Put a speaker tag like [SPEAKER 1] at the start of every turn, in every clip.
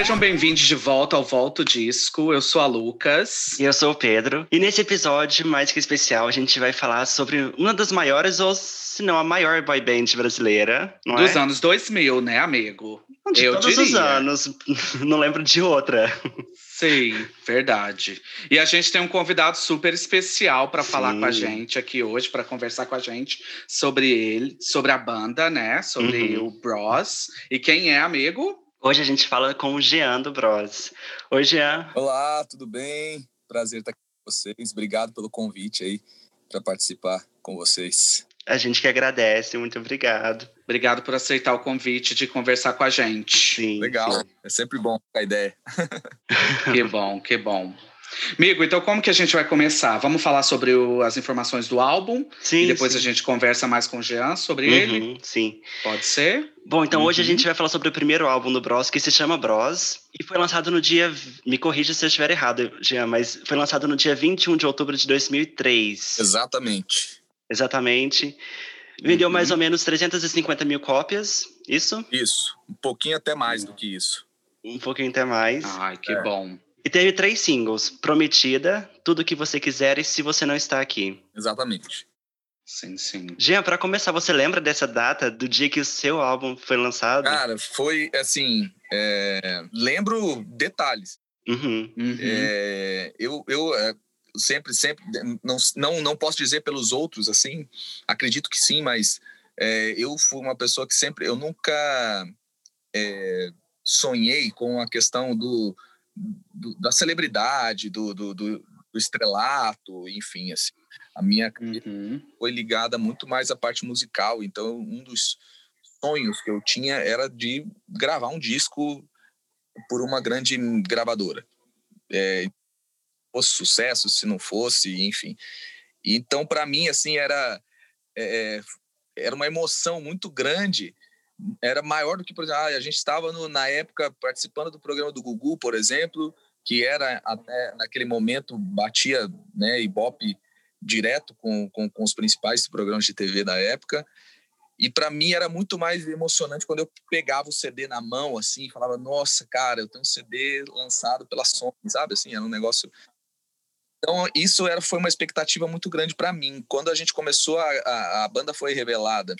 [SPEAKER 1] Sejam bem-vindos de volta ao Volto Disco. Eu sou a Lucas.
[SPEAKER 2] E eu sou o Pedro. E nesse episódio, mais que especial, a gente vai falar sobre uma das maiores, ou se não a maior boy band brasileira.
[SPEAKER 1] Dos
[SPEAKER 2] é?
[SPEAKER 1] anos 2000, né, amigo?
[SPEAKER 2] De
[SPEAKER 1] eu
[SPEAKER 2] todos
[SPEAKER 1] diria.
[SPEAKER 2] os anos. Não lembro de outra.
[SPEAKER 1] Sim, verdade. E a gente tem um convidado super especial para falar com a gente aqui hoje, para conversar com a gente sobre ele, sobre a banda, né? Sobre
[SPEAKER 2] Uhum.
[SPEAKER 1] o Bros. E quem é, amigo?
[SPEAKER 2] Hoje a gente fala com o Jean do Bros. Oi, Jean.
[SPEAKER 3] Olá, tudo bem? Prazer estar aqui com vocês. Obrigado pelo convite aí para participar com vocês.
[SPEAKER 2] A gente que agradece, muito obrigado.
[SPEAKER 1] Obrigado por aceitar o convite de conversar com a gente.
[SPEAKER 2] Sim.
[SPEAKER 3] Legal,
[SPEAKER 2] sim.
[SPEAKER 3] é sempre bom a ideia.
[SPEAKER 1] Que bom, que bom. Amigo, então como que a gente vai começar? Vamos falar sobre o- as informações do álbum
[SPEAKER 2] Sim,
[SPEAKER 1] e depois
[SPEAKER 2] sim.
[SPEAKER 1] a gente conversa mais com o Jean sobre ele?
[SPEAKER 2] Uhum, sim.
[SPEAKER 1] Pode ser?
[SPEAKER 2] Bom, então hoje a
[SPEAKER 1] Uhum.
[SPEAKER 2] gente vai falar sobre o primeiro álbum do Bros, que se chama Bros, e foi lançado no dia. Me corrija se eu estiver errado, Jean, mas foi lançado no dia 21 de outubro de 2003.
[SPEAKER 3] Exatamente.
[SPEAKER 2] Exatamente. Vendeu
[SPEAKER 1] Uhum.
[SPEAKER 2] mais ou menos 350 mil cópias, isso?
[SPEAKER 3] Isso, um pouquinho até mais do que isso.
[SPEAKER 2] Um pouquinho até mais.
[SPEAKER 1] Ai, que
[SPEAKER 3] É.
[SPEAKER 1] bom.
[SPEAKER 2] E teve três singles: Prometida, Tudo Que Você Quiser e Se Você Não Está Aqui.
[SPEAKER 3] Exatamente.
[SPEAKER 1] Sim, sim.
[SPEAKER 2] Jean, pra começar, você lembra dessa data, do dia que o seu álbum foi lançado?
[SPEAKER 3] Cara, foi assim. é, Lembro detalhes.
[SPEAKER 2] Uhum.
[SPEAKER 1] Uhum.
[SPEAKER 3] É, eu eu é, sempre, sempre. Não, não, não posso dizer pelos outros, assim. Acredito que sim, mas é, eu fui uma pessoa que sempre. Eu nunca é, sonhei com a questão do, do- da celebridade, do, do, do- estrelato, enfim, assim. A minha
[SPEAKER 1] Uhum.
[SPEAKER 3] foi ligada muito mais à parte musical, então um dos sonhos que eu tinha era de gravar um disco por uma grande gravadora. É, fosse sucesso, se não fosse, enfim. Então, para mim, assim, era é, era uma emoção muito grande. Era maior do que, por exemplo, ah, a gente estava na época participando do programa do Gugu, por exemplo, que era até naquele momento batia, né, Ibope direto com, com, com os principais programas de TV da época. E para mim era muito mais emocionante quando eu pegava o CD na mão, assim, falava: Nossa, cara, eu tenho um CD lançado pela Sony, sabe? Assim, era um negócio. Então, isso era, foi uma expectativa muito grande para mim. Quando a gente começou, a, a, a banda foi revelada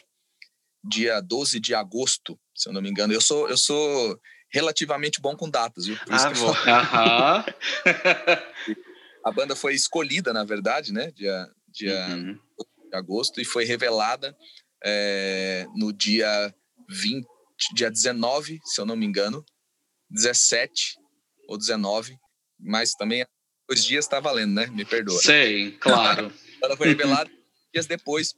[SPEAKER 3] dia 12 de agosto, se eu não me engano. Eu sou, eu sou relativamente bom com datas, viu? Por isso
[SPEAKER 2] Ah, bom.
[SPEAKER 1] Aham.
[SPEAKER 3] a banda foi escolhida, na verdade, né? Dia, dia
[SPEAKER 1] Uhum.
[SPEAKER 3] de agosto e foi revelada é, no dia 20, dia 19, se eu não me engano, 17 ou 19, mas também os dias está valendo, né? Me perdoa.
[SPEAKER 1] Sei, claro.
[SPEAKER 3] Ela foi revelada dias depois.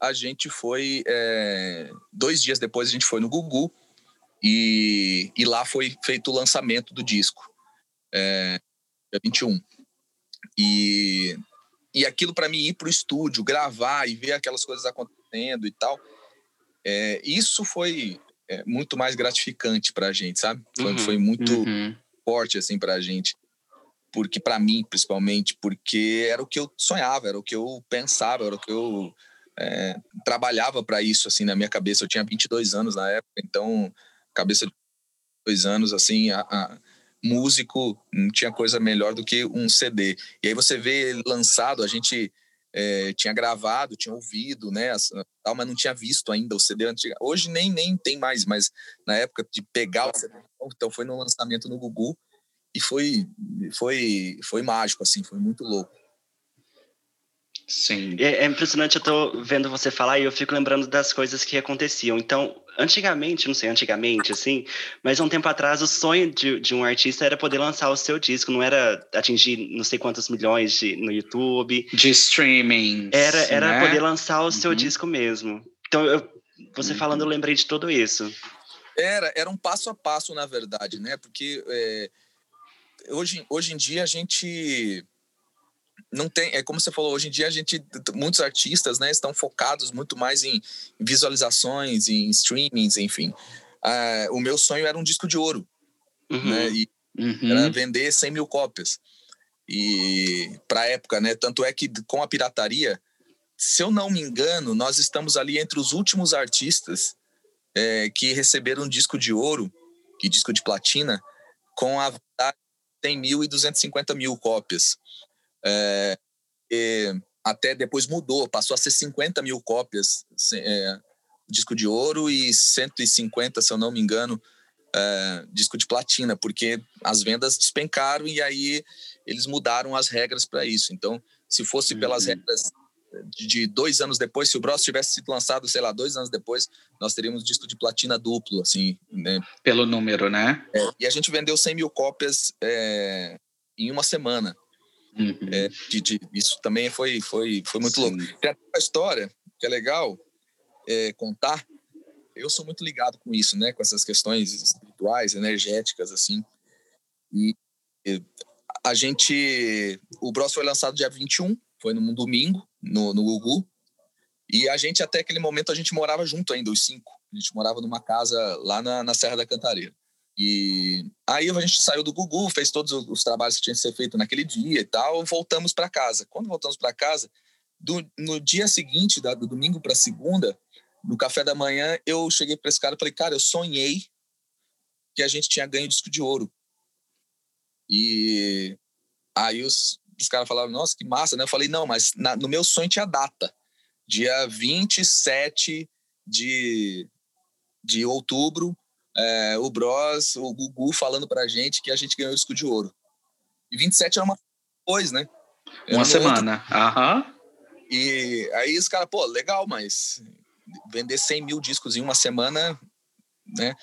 [SPEAKER 3] A gente foi é, dois dias depois a gente foi no Gugu e, e lá foi feito o lançamento do disco, é, dia 21. E, e aquilo para mim ir para o estúdio, gravar e ver aquelas coisas acontecendo e tal, é, isso foi é, muito mais gratificante para a gente, sabe? Foi,
[SPEAKER 2] Uhum.
[SPEAKER 3] foi muito
[SPEAKER 1] Uhum.
[SPEAKER 3] forte assim para a gente, porque para mim principalmente, porque era o que eu sonhava, era o que eu pensava, era o que eu é, trabalhava para isso assim na minha cabeça. Eu tinha 22 anos na época, então cabeça de dois anos assim, a, a- músico não tinha coisa melhor do que um CD. E aí você vê ele lançado, a gente é, tinha gravado, tinha ouvido, né, tal, mas não tinha visto ainda o CD antigo. Hoje nem nem tem mais, mas na época de pegar o CD, então foi no lançamento no Gugu e foi foi foi mágico assim, foi muito louco.
[SPEAKER 1] Sim.
[SPEAKER 2] É, é impressionante, eu tô vendo você falar e eu fico lembrando das coisas que aconteciam. Então, antigamente, não sei, antigamente, assim, mas há um tempo atrás, o sonho de, de um artista era poder lançar o seu disco, não era atingir não sei quantos milhões de, no YouTube.
[SPEAKER 1] De streaming.
[SPEAKER 2] Era, era
[SPEAKER 1] né?
[SPEAKER 2] poder lançar o seu
[SPEAKER 1] Uhum.
[SPEAKER 2] disco mesmo. Então, eu, você
[SPEAKER 1] Uhum.
[SPEAKER 2] falando, eu lembrei de tudo isso.
[SPEAKER 3] Era, era um passo a passo, na verdade, né? Porque é, hoje, hoje em dia a gente não tem, é como você falou, hoje em dia a gente, muitos artistas, né, estão focados muito mais em visualizações, em streamings, enfim. Ah, o meu sonho era um disco de ouro,
[SPEAKER 2] Uhum.
[SPEAKER 3] né? E
[SPEAKER 1] Uhum.
[SPEAKER 3] era vender 100 mil cópias. E para a época, né? Tanto é que com a pirataria, se eu não me engano, nós estamos ali entre os últimos artistas é, que receberam um disco de ouro, que disco de platina, com a 100 mil e 250 mil cópias. É, até depois mudou, passou a ser 50 mil cópias, é, disco de ouro e 150, se eu não me engano, é, disco de platina, porque as vendas despencaram e aí eles mudaram as regras para isso. Então, se fosse pelas uhum. regras de dois anos depois, se o Bros tivesse sido lançado, sei lá, dois anos depois, nós teríamos disco de platina duplo, assim, né?
[SPEAKER 1] Pelo número, né?
[SPEAKER 3] É, e a gente vendeu 100 mil cópias é, em uma semana. Uhum. É, de, de, isso também foi, foi, foi muito Sim. louco. Tem uma história que é legal é, contar. Eu sou muito ligado com isso, né? Com essas questões espirituais, energéticas, assim. E, e a gente... O Bros foi lançado dia 21, foi num domingo, no, no Gugu. E a gente, até aquele momento, a gente morava junto ainda, os cinco. A gente morava numa casa lá na, na Serra da Cantareira. E aí a gente saiu do Gugu, fez todos os trabalhos que tinham que ser feitos naquele dia e tal, voltamos para casa. Quando voltamos para casa, do, no dia seguinte, da, do domingo para segunda, no café da manhã, eu cheguei para esse cara e falei, cara, eu sonhei que a gente tinha ganho disco de ouro. E aí os, os caras falaram, nossa, que massa, né? Eu falei, não, mas na, no meu sonho tinha data. Dia 27 de, de outubro, é, o Bros, o Gugu falando pra gente que a gente ganhou o disco de ouro. E 27 era uma coisa, né?
[SPEAKER 1] Era uma semana, aham. Uhum.
[SPEAKER 3] E aí os caras, pô, legal, mas vender 100 mil discos em uma semana, né?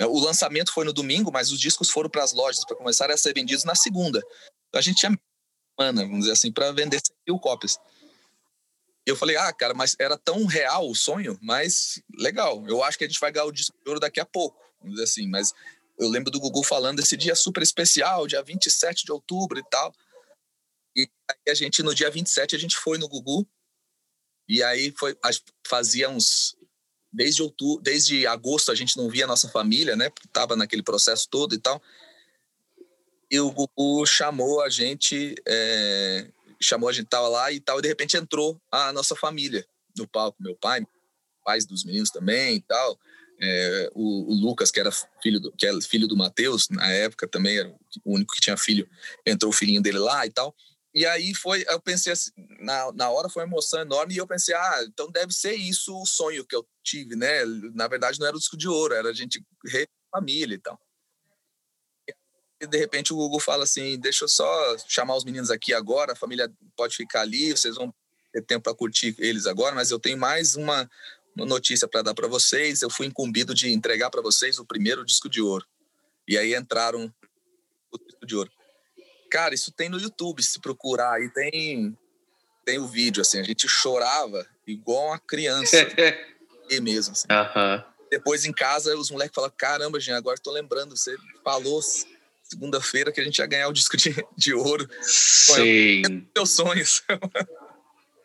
[SPEAKER 3] O lançamento foi no domingo, mas os discos foram para as lojas para começar a ser vendidos na segunda. A gente tinha semana, vamos dizer assim, para vender 100 mil cópias. Eu falei, ah, cara, mas era tão real o sonho, mas legal. Eu acho que a gente vai ganhar o disco de ouro daqui a pouco, vamos dizer assim. Mas eu lembro do Google falando desse dia super especial, dia 27 de outubro e tal. E a gente, no dia 27, a gente foi no Gugu. E aí foi, fazia uns. Desde outubro, desde agosto a gente não via a nossa família, né? Porque tava naquele processo todo e tal. E o Gugu chamou a gente, é, chamou a gente tava lá e tal, e de repente entrou a nossa família no palco, meu pai, pais dos meninos também e tal. É, o, o, Lucas, que era filho do, que era filho do Matheus, na época também era o único que tinha filho, entrou o filhinho dele lá e tal. E aí foi, eu pensei assim, na, na hora foi uma emoção enorme e eu pensei, ah, então deve ser isso o sonho que eu tive, né? Na verdade não era o disco de ouro, era a gente família e tal e de repente o Google fala assim: deixa eu só chamar os meninos aqui agora, a família pode ficar ali, vocês vão ter tempo para curtir eles agora, mas eu tenho mais uma notícia para dar para vocês. Eu fui incumbido de entregar para vocês o primeiro disco de ouro. E aí entraram o disco de ouro. Cara, isso tem no YouTube, se procurar aí tem tem o vídeo assim, a gente chorava igual uma criança. e mesmo assim. Depois em casa os moleques falaram: "Caramba, gente, agora estou lembrando, você falou segunda-feira que a gente ia ganhar o disco de, de ouro.
[SPEAKER 1] Sim.
[SPEAKER 3] Meus sonhos.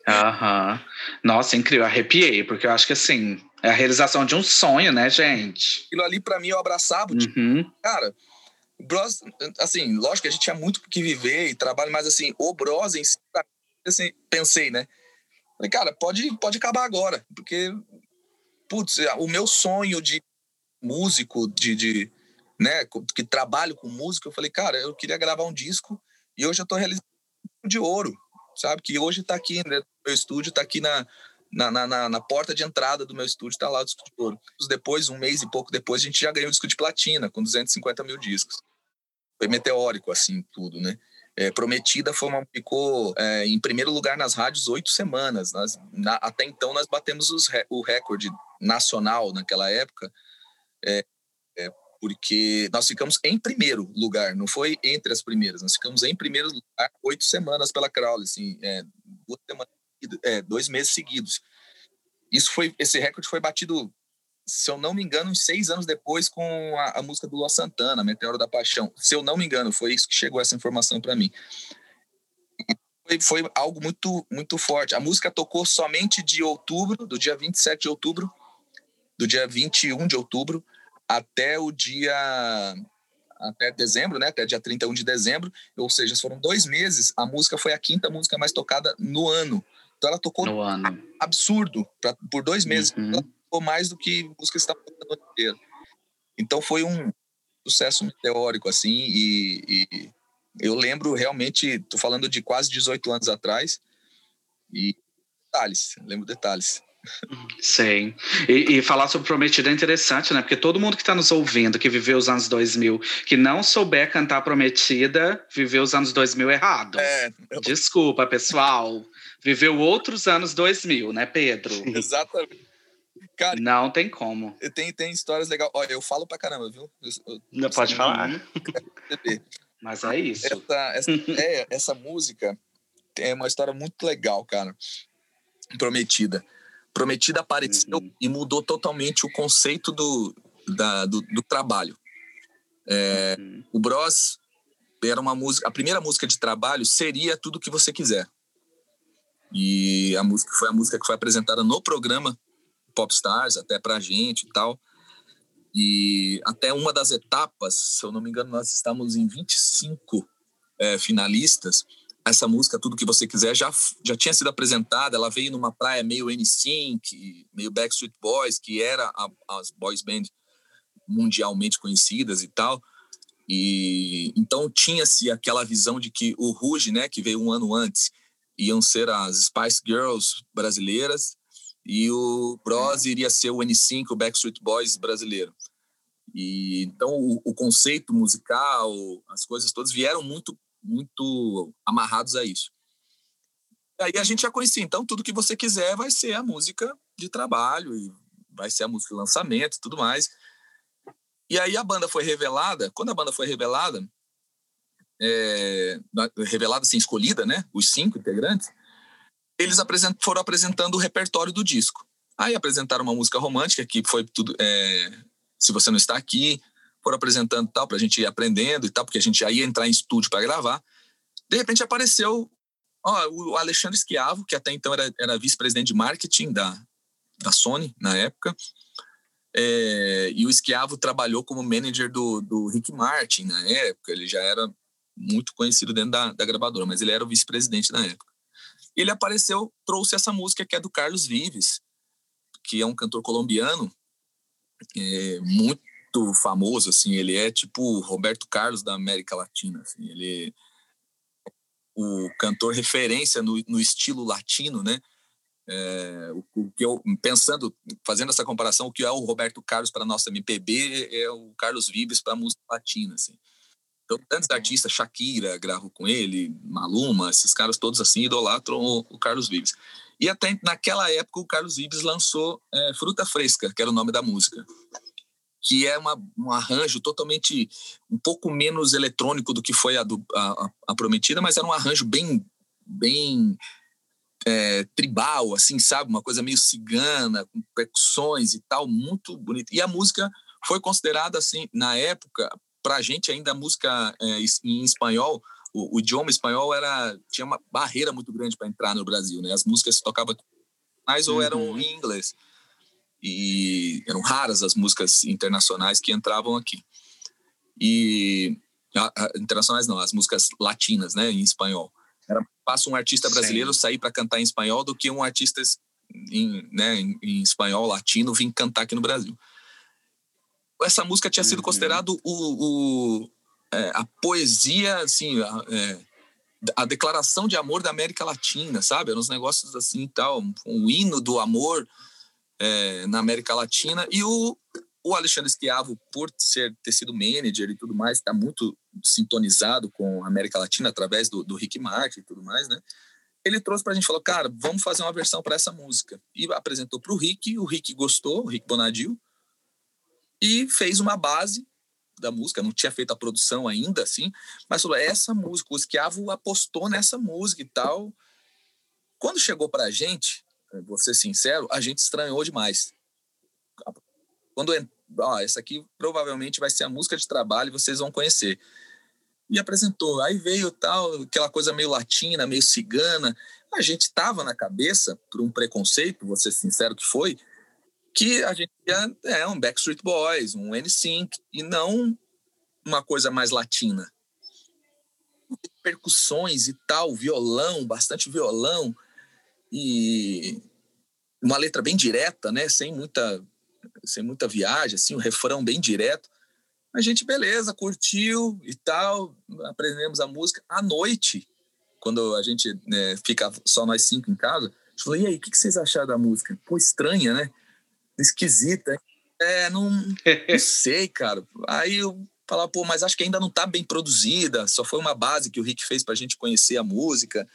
[SPEAKER 1] Aham. Nossa, incrível. Arrepiei, porque eu acho que assim, é a realização de um sonho, né, gente?
[SPEAKER 3] Aquilo ali, para mim, eu abraçava. Tipo, uhum. Cara, Bros, assim, lógico que a gente tinha muito que viver e trabalho, mas assim, o Bros em si, assim, pensei, né? Falei, cara, pode, pode acabar agora, porque, putz, o meu sonho de músico, de, de né, que trabalho com música, eu falei, cara, eu queria gravar um disco e hoje eu tô realizando um de ouro, sabe? Que hoje tá aqui, né, meu estúdio tá aqui na, na, na, na, porta de entrada do meu estúdio, tá lá o disco de ouro. Depois, um mês e pouco depois, a gente já ganhou o disco de platina, com 250 mil discos. Foi meteórico, assim, tudo, né? É, Prometida foi uma, ficou é, em primeiro lugar nas rádios oito semanas. Na, até então, nós batemos os, o recorde nacional naquela época. É porque nós ficamos em primeiro lugar, não foi entre as primeiras, nós ficamos em primeiro lugar oito semanas pela Crowley, assim, é, semanas, é, dois meses seguidos. Isso foi, esse recorde foi batido, se eu não me engano, seis anos depois com a, a música do Luan Santana, Meteoro da Paixão. Se eu não me engano, foi isso que chegou essa informação para mim. Foi, foi algo muito, muito forte. A música tocou somente de outubro, do dia 27 de outubro, do dia 21 de outubro até o dia até dezembro, né? Até dia 31 de dezembro, ou seja, foram dois meses. A música foi a quinta música mais tocada no ano. Então ela tocou
[SPEAKER 1] no ano.
[SPEAKER 3] absurdo pra, por dois meses. Uhum. Ela tocou mais do que música está tocando ano inteiro. Então foi um sucesso meteórico, assim, e, e eu lembro realmente, tô falando de quase 18 anos atrás, e detalhes, lembro detalhes.
[SPEAKER 1] Sim. E, e, falar sobre Prometida é interessante, né? Porque todo mundo que está nos ouvindo, que viveu os anos 2000, que não souber cantar Prometida, viveu os anos 2000 errado. É, eu... Desculpa, pessoal. Viveu outros anos 2000, né, Pedro?
[SPEAKER 3] Exatamente.
[SPEAKER 1] Cara, não tem como.
[SPEAKER 3] Tem, tem histórias legais. Olha, eu falo pra caramba, viu? Eu,
[SPEAKER 2] não pode falar.
[SPEAKER 1] Mas é isso.
[SPEAKER 3] Essa, essa, é, essa música é uma história muito legal, cara. Prometida. Prometida apareceu uhum. e mudou totalmente o conceito do, da, do, do trabalho. É, uhum. O Bros era uma música, a primeira música de trabalho seria Tudo Que Você Quiser. E a música foi a música que foi apresentada no programa Popstars, até pra gente e tal. E até uma das etapas, se eu não me engano, nós estamos em 25 é, finalistas essa música Tudo Que Você Quiser já, já tinha sido apresentada, ela veio numa praia meio NSYNC, meio Backstreet Boys, que era a, as boys band mundialmente conhecidas e tal. E então tinha-se aquela visão de que o Ruge, né, que veio um ano antes, iam ser as Spice Girls brasileiras e o Bros iria ser o N5, o Backstreet Boys brasileiro. E então o, o conceito musical, as coisas todas vieram muito muito amarrados a isso. Aí a gente já conhecia, então tudo que você quiser vai ser a música de trabalho e vai ser a música de lançamento e tudo mais. E aí a banda foi revelada, quando a banda foi revelada, é, revelada assim, escolhida, né, os cinco integrantes, eles apresent, foram apresentando o repertório do disco. Aí apresentaram uma música romântica que foi tudo, é, se você não está aqui, foram apresentando tal, para a gente ir aprendendo e tal, porque a gente já ia entrar em estúdio para gravar. De repente apareceu ó, o Alexandre Esquiavo, que até então era, era vice-presidente de marketing da, da Sony na época. É, e o Esquiavo trabalhou como manager do, do Rick Martin na época. Ele já era muito conhecido dentro da, da gravadora, mas ele era o vice-presidente na época. Ele apareceu, trouxe essa música que é do Carlos Vives, que é um cantor colombiano, é, muito muito famoso, assim, ele é tipo Roberto Carlos da América Latina, assim, ele é o cantor referência no, no estilo latino, né? É, o, o, que eu pensando, fazendo essa comparação, o que é o Roberto Carlos para nossa MPB é o Carlos Vives para música latina, assim. Então, tantos artistas, Shakira gravo com ele, Maluma, esses caras todos assim idolatram o, o Carlos Vives. E até naquela época o Carlos Vives lançou é, Fruta Fresca, que era o nome da música que é uma, um arranjo totalmente um pouco menos eletrônico do que foi a, do, a, a prometida, mas era um arranjo bem bem é, tribal, assim, sabe, uma coisa meio cigana, com percussões e tal, muito bonito. E a música foi considerada assim na época, para a gente ainda a música é, em espanhol, o, o, idioma espanhol era tinha uma barreira muito grande para entrar no Brasil, né? As músicas tocavam mais ou eram uhum. em inglês e eram raras as músicas internacionais que entravam aqui. E internacionais não, as músicas latinas, né, em espanhol. Era fácil um artista brasileiro Sim. sair para cantar em espanhol do que um artista em, né, em, em, espanhol latino vir cantar aqui no Brasil. Essa música tinha sido uhum. considerado o, o é, a poesia, assim, a, é, a, declaração de amor da América Latina, sabe? Eram uns negócios assim tal, um hino do amor é, na América Latina. E o, o Alexandre Esquiavo, por ser, ter sido manager e tudo mais, está muito sintonizado com a América Latina através do, do Rick Martin e tudo mais, né? Ele trouxe para a gente, falou, cara, vamos fazer uma versão para essa música. E apresentou para o Rick, o Rick gostou, o Rick Bonadil, e fez uma base da música, não tinha feito a produção ainda, assim, mas falou, essa música, o Esquiavo apostou nessa música e tal. Quando chegou para a gente, vou ser sincero, a gente estranhou demais. Quando ó, essa aqui provavelmente vai ser a música de trabalho, vocês vão conhecer. E apresentou. Aí veio tal, aquela coisa meio latina, meio cigana. A gente tava na cabeça, por um preconceito, vou ser sincero que foi, que a gente ia, é um Backstreet Boys, um N-Sync, e não uma coisa mais latina. Percussões e tal, violão, bastante violão e uma letra bem direta, né? Sem muita, sem muita viagem, assim, um refrão bem direto. A gente, beleza, curtiu e tal, aprendemos a música. À noite, quando a gente né, fica só nós cinco em casa, gente falou, e aí, o que, vocês acharam da música? Pô, estranha, né? Esquisita. É, não, não sei, cara. Aí eu falava, pô, mas acho que ainda não tá bem produzida, só foi uma base que o Rick fez pra gente conhecer a música.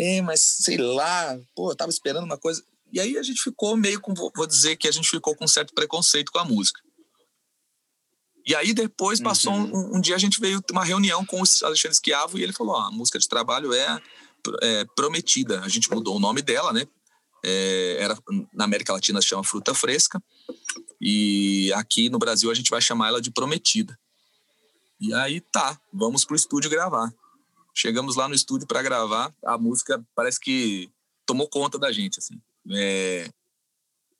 [SPEAKER 3] É, mas sei lá, pô, eu tava esperando uma coisa. E aí a gente ficou meio com, vou dizer que a gente ficou com um certo preconceito com a música. E aí depois passou uhum. um, um, dia a gente veio uma reunião com o Alexandre Esquiavo e ele falou: a música de trabalho é, é, Prometida. A gente mudou o nome dela, né? É, era na América Latina se chama Fruta Fresca e aqui no Brasil a gente vai chamar ela de Prometida. E aí tá, vamos pro estúdio gravar. Chegamos lá no estúdio para gravar, a música parece que tomou conta da gente, assim. É,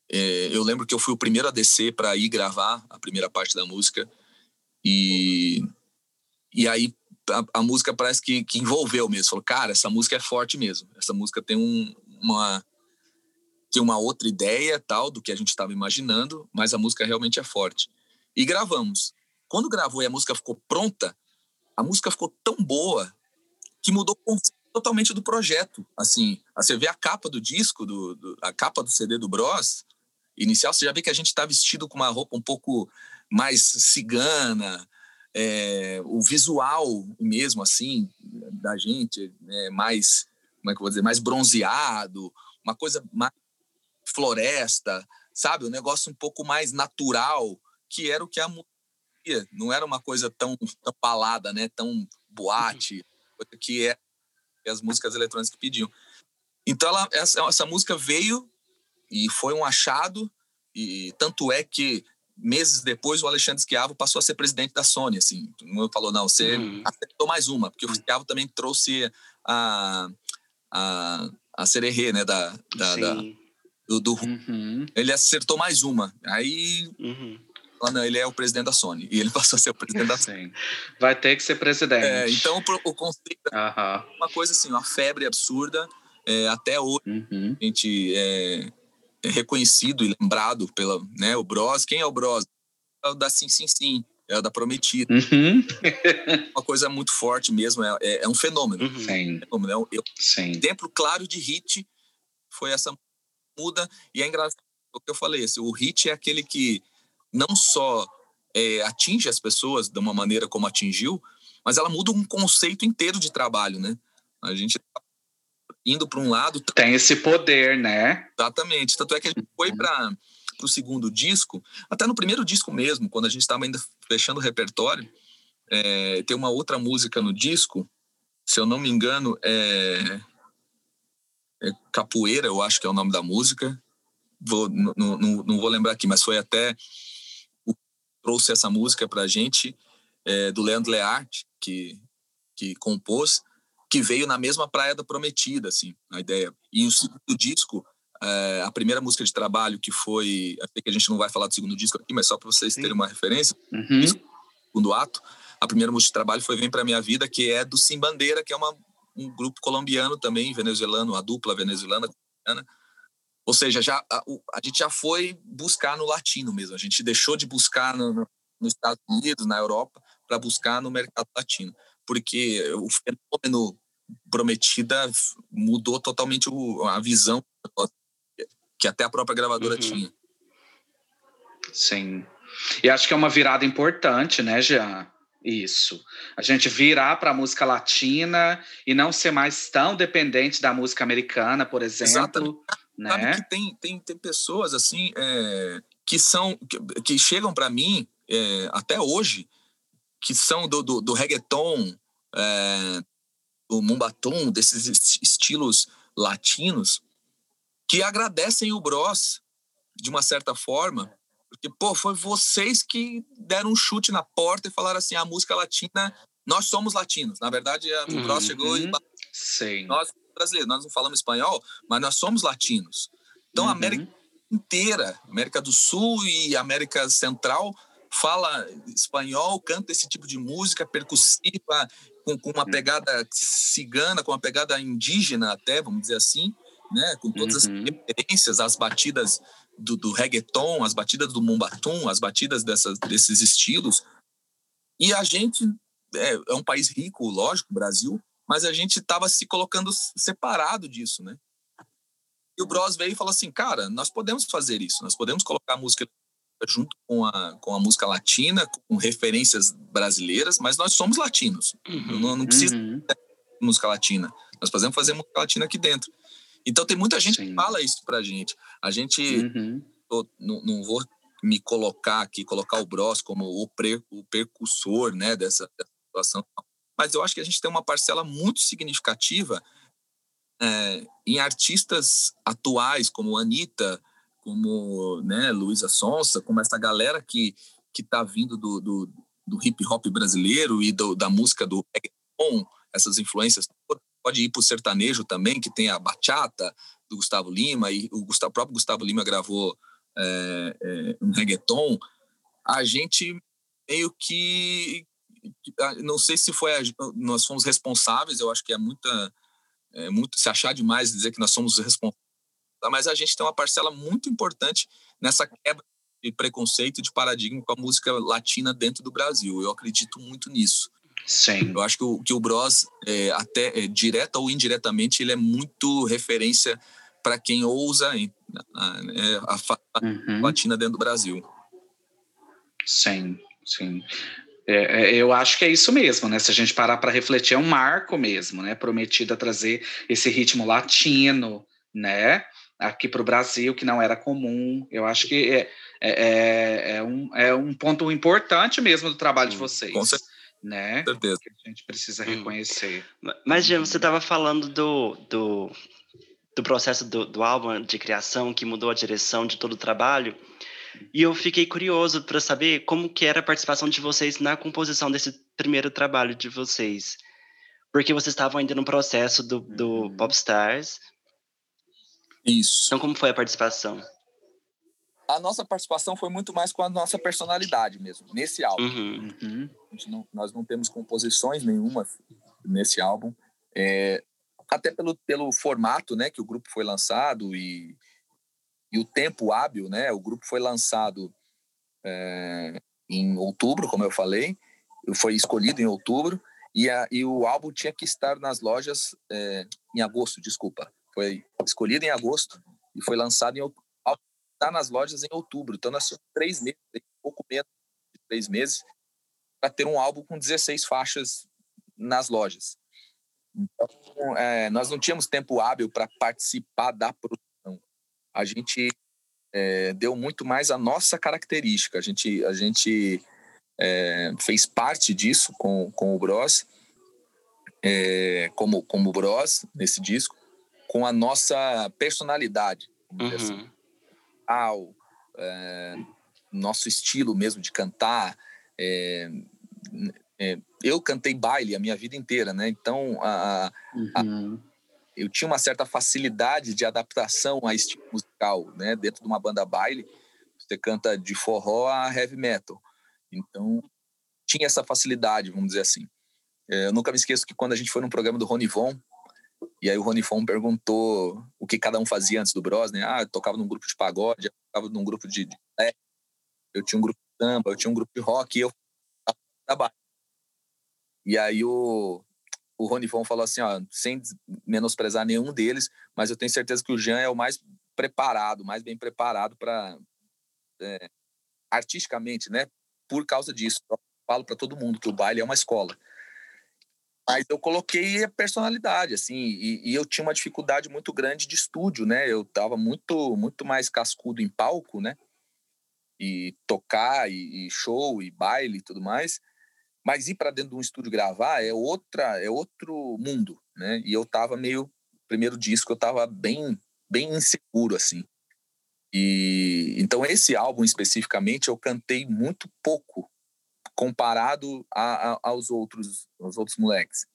[SPEAKER 3] é, eu lembro que eu fui o primeiro a descer para ir gravar a primeira parte da música e, e aí a, a música parece que, que, envolveu mesmo. Falou, cara, essa música é forte mesmo. Essa música tem um, uma tem uma outra ideia tal do que a gente estava imaginando, mas a música realmente é forte. E gravamos. Quando gravou e a música ficou pronta, a música ficou tão boa que mudou totalmente do projeto. Assim, você vê a capa do disco, do, do, a capa do CD do Bros, inicial, você já vê que a gente está vestido com uma roupa um pouco mais cigana, é, o visual mesmo assim da gente é mais como é que vou dizer mais bronzeado uma coisa mais floresta sabe um negócio um pouco mais natural que era o que a música não era uma coisa tão, tão balada né tão boate que é que as músicas eletrônicas que pediam então ela, essa, essa música veio e foi um achado e tanto é que meses depois o Alexandre Schiavo passou a ser presidente da Sony assim não falou não você uhum. acertou mais uma porque o Schiavo também trouxe a a, a Sererê, né da, da, da do, do uhum. ele acertou mais uma aí uhum. Não, ele é o presidente da Sony e ele passou a ser o presidente da Sony.
[SPEAKER 1] Vai ter que ser presidente.
[SPEAKER 3] É, então o, conceito é uma coisa assim, uma febre absurda. É, até hoje uhum. a gente é, é reconhecido e lembrado pela, né, o Bros. Quem é o Bros? É o da Sim Sim Sim, é o da Prometida. Uhum. Uma coisa muito forte mesmo, é, é, é um fenômeno. Uhum. Sim. É um, é Sim. exemplo claro de hit foi essa muda, e é engraçado o que eu falei, assim, o hit é aquele que não só é, atinge as pessoas de uma maneira como atingiu, mas ela muda um conceito inteiro de trabalho, né? A gente indo para um lado.
[SPEAKER 1] Tem esse poder, né?
[SPEAKER 3] Exatamente. Tanto é que a gente foi para o segundo disco, até no primeiro disco mesmo, quando a gente estava ainda fechando o repertório, é, tem uma outra música no disco, se eu não me engano, é, é Capoeira, eu acho que é o nome da música. Vou, não, não, não vou lembrar aqui, mas foi até trouxe essa música para a gente, é, do Leandro Learte, que, que compôs que veio na mesma praia da Prometida, assim, a ideia. E o segundo disco, é, a primeira música de trabalho que foi, até que a gente não vai falar do segundo disco aqui, mas só para vocês Sim. terem uma referência, uhum. segundo ato, a primeira música de trabalho foi Vem Pra Minha Vida, que é do Sim Bandeira, que é uma, um grupo colombiano também, venezuelano, a dupla venezuelana, ou seja, já, a, a, gente já foi buscar no latino mesmo, a gente deixou de buscar no, no, nos Estados Unidos, na Europa, para buscar no mercado latino porque o fenômeno Prometida mudou totalmente o, a visão que até a própria gravadora uhum. tinha.
[SPEAKER 1] Sim. E acho que é uma virada importante, né, Jean? Isso. A gente virar para a música latina e não ser mais tão dependente da música americana, por exemplo. Exatamente. Né?
[SPEAKER 3] Sabe que tem, tem, tem pessoas assim é, que são que, que chegam para mim é, até hoje que são do, do, do reggaeton, é, do mumbatum, desses estilos latinos, que agradecem o Bros de uma certa forma, porque, pô, foi vocês que deram um chute na porta e falaram assim, a música latina, nós somos latinos. Na verdade, o uhum. Bros chegou e...
[SPEAKER 1] Sim.
[SPEAKER 3] Nós, brasileiros, nós não falamos espanhol, mas nós somos latinos. Então, uhum. a América inteira, América do Sul e América Central, fala espanhol, canta esse tipo de música percussiva, com, com uma uhum. pegada cigana, com uma pegada indígena até, vamos dizer assim, né? com todas uhum. as referências, as batidas do, do reggaeton, as batidas do mumbatum, as batidas dessas, desses estilos. E a gente é, é um país rico, lógico, Brasil, mas a gente estava se colocando separado disso, né? E o Bros veio e falou assim, cara, nós podemos fazer isso, nós podemos colocar a música junto com a, com a música latina, com referências brasileiras, mas nós somos latinos. Uhum. Não, não, precisa uhum. música latina. Nós podemos fazer música latina aqui dentro. Então tem muita gente Sim. que fala isso pra gente. A gente, uhum. tô, não, não vou me colocar aqui, colocar o Bros como o, pre, o percussor né, dessa, dessa situação, mas eu acho que a gente tem uma parcela muito significativa é, em artistas atuais como Anitta, como né, Luísa Sonsa, como essa galera que está vindo do, do, do, hip hop brasileiro e do, da música do reggaeton, essas influências, pode ir para o sertanejo também, que tem a bachata do Gustavo Lima, e o Gustavo, próprio Gustavo Lima gravou é, é, um reggaeton, a gente meio que, não sei se foi a, nós fomos responsáveis, eu acho que é muita é muito se achar demais dizer que nós somos responsáveis, mas a gente tem uma parcela muito importante nessa quebra de preconceito de paradigma com a música latina dentro do Brasil. Eu acredito muito nisso.
[SPEAKER 1] Sim.
[SPEAKER 3] Eu acho que o, que o Bros, é, até é, direta ou indiretamente, ele é muito referência para quem ousa é, a, a, a uhum. latina dentro do Brasil.
[SPEAKER 1] Sim, sim. É, é, eu acho que é isso mesmo, né? Se a gente parar para refletir, é um marco mesmo, né? Prometido a trazer esse ritmo latino, né? Aqui para o Brasil, que não era comum. Eu acho que é, é, é, é, um, é um ponto importante mesmo do trabalho de vocês. Com certeza. Né?
[SPEAKER 3] certeza.
[SPEAKER 1] Que a gente precisa hum. reconhecer.
[SPEAKER 2] Mas, Jean, você estava falando do, do, do processo do, do álbum de criação que mudou a direção de todo o trabalho. E eu fiquei curioso para saber como que era a participação de vocês na composição desse primeiro trabalho de vocês. Porque vocês estavam ainda no processo do, do uhum. Popstars.
[SPEAKER 3] Isso.
[SPEAKER 2] Então, como foi a participação?
[SPEAKER 3] A nossa participação foi muito mais com a nossa personalidade mesmo, nesse álbum. Uhum. Uhum. Não, nós não temos composições nenhuma nesse álbum. É, até pelo, pelo formato né, que o grupo foi lançado e e o tempo hábil, né? O grupo foi lançado é, em outubro, como eu falei, foi escolhido em outubro e, a, e o álbum tinha que estar nas lojas é, em agosto, desculpa. Foi escolhido em agosto e foi lançado em. Está nas lojas em outubro, então temos três meses, pouco menos de três meses, para ter um álbum com 16 faixas nas lojas. Então, é, nós não tínhamos tempo hábil para participar da produção a gente é, deu muito mais a nossa característica. A gente, a gente é, fez parte disso com, com o Bros, é, como, como Bros nesse disco, com a nossa personalidade. Uhum. Assim, ao, nosso estilo mesmo de cantar. eu cantei baile a minha vida inteira, né? Então, a, uhum eu tinha uma certa facilidade de adaptação a estilo musical, né? Dentro de uma banda baile, você canta de forró a heavy metal. Então, tinha essa facilidade, vamos dizer assim. É, eu nunca me esqueço que quando a gente foi num programa do Ronivon, e aí o Ronivon perguntou o que cada um fazia antes do Bros, né? Ah, eu tocava num grupo de pagode, eu tocava num grupo de, de eu tinha um grupo de samba, eu tinha um grupo de rock, e eu. E aí o, o Rony Von falou assim, ó, sem menosprezar nenhum deles, mas eu tenho certeza que o Jean é o mais preparado, mais bem preparado para é, artisticamente, né? Por causa disso, eu falo para todo mundo que o baile é uma escola. Mas eu coloquei a personalidade, assim, e, e, eu tinha uma dificuldade muito grande de estúdio, né? Eu tava muito, muito mais cascudo em palco, né? E tocar, e, e show, e baile e tudo mais. Mas ir para dentro de um estúdio gravar é outra, é outro mundo, né? E eu tava meio primeiro disco, eu tava bem bem inseguro assim. E então esse álbum especificamente eu cantei muito pouco comparado a, a, aos outros aos outros moleques.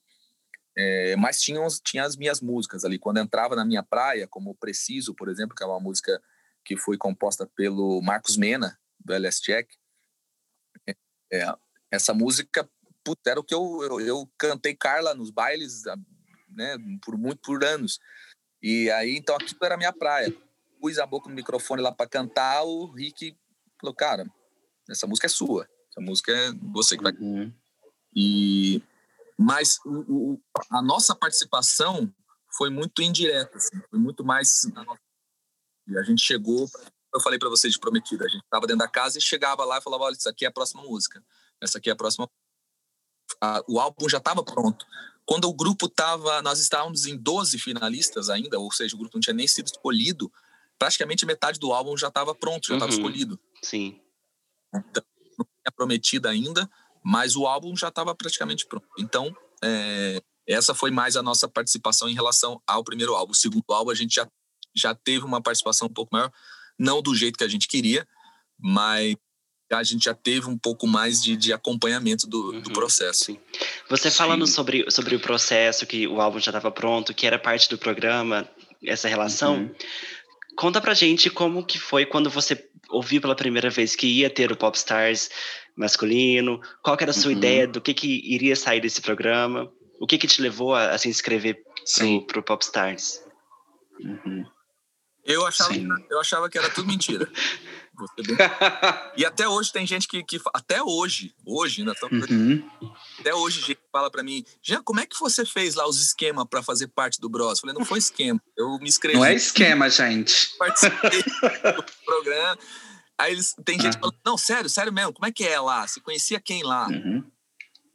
[SPEAKER 3] É, mas tinha, tinha as minhas músicas ali. Quando entrava na minha praia, como Preciso, por exemplo, que é uma música que foi composta pelo Marcos Mena, do LS Check, é, é essa música, puta, era o que eu, eu, eu cantei Carla nos bailes, ah, né, por muito por anos. E aí, então, aquilo era a minha praia. Pus a boca no microfone lá para cantar, o Rick falou, cara, essa música é sua. Essa música é você que vai. Uhum. E mas o, o, a nossa participação foi muito indireta, assim, foi muito mais e a gente chegou, eu falei para vocês de Prometida, a gente estava dentro da casa e chegava lá e falava, olha, isso aqui é a próxima música, essa aqui é a próxima. A, o álbum já estava pronto. Quando o grupo estava, nós estávamos em 12 finalistas ainda, ou seja, o grupo não tinha nem sido escolhido, praticamente metade do álbum já estava pronto, já estava uhum. escolhido.
[SPEAKER 2] Sim.
[SPEAKER 3] Então, não tinha prometida ainda, mas o álbum já estava praticamente pronto. Então, é, essa foi mais a nossa participação em relação ao primeiro álbum. O segundo álbum a gente já, já teve uma participação um pouco maior, não do jeito que a gente queria, mas a gente já teve um pouco mais de, de acompanhamento do, uhum, do processo.
[SPEAKER 2] Sim. Você sim. falando sobre, sobre o processo, que o álbum já estava pronto, que era parte do programa, essa relação, uhum. conta pra gente como que foi quando você ouviu pela primeira vez que ia ter o Popstars masculino? Qual era a sua uhum. ideia do que, que iria sair desse programa? O que, que te levou a, a se inscrever para o Popstars?
[SPEAKER 3] Uhum. Eu, achava, eu achava que era tudo mentira. e até hoje tem gente que, que até hoje, hoje ainda uhum. até hoje gente fala para mim, Jean, como é que você fez lá os esquemas para fazer parte do Bros? Eu falei, não foi esquema, eu me inscrevi.
[SPEAKER 1] Não é esquema, gente.
[SPEAKER 3] Participei do programa. Aí eles, tem gente uhum. falando, não, sério, sério mesmo, como é que é lá? Você conhecia quem lá? Uhum.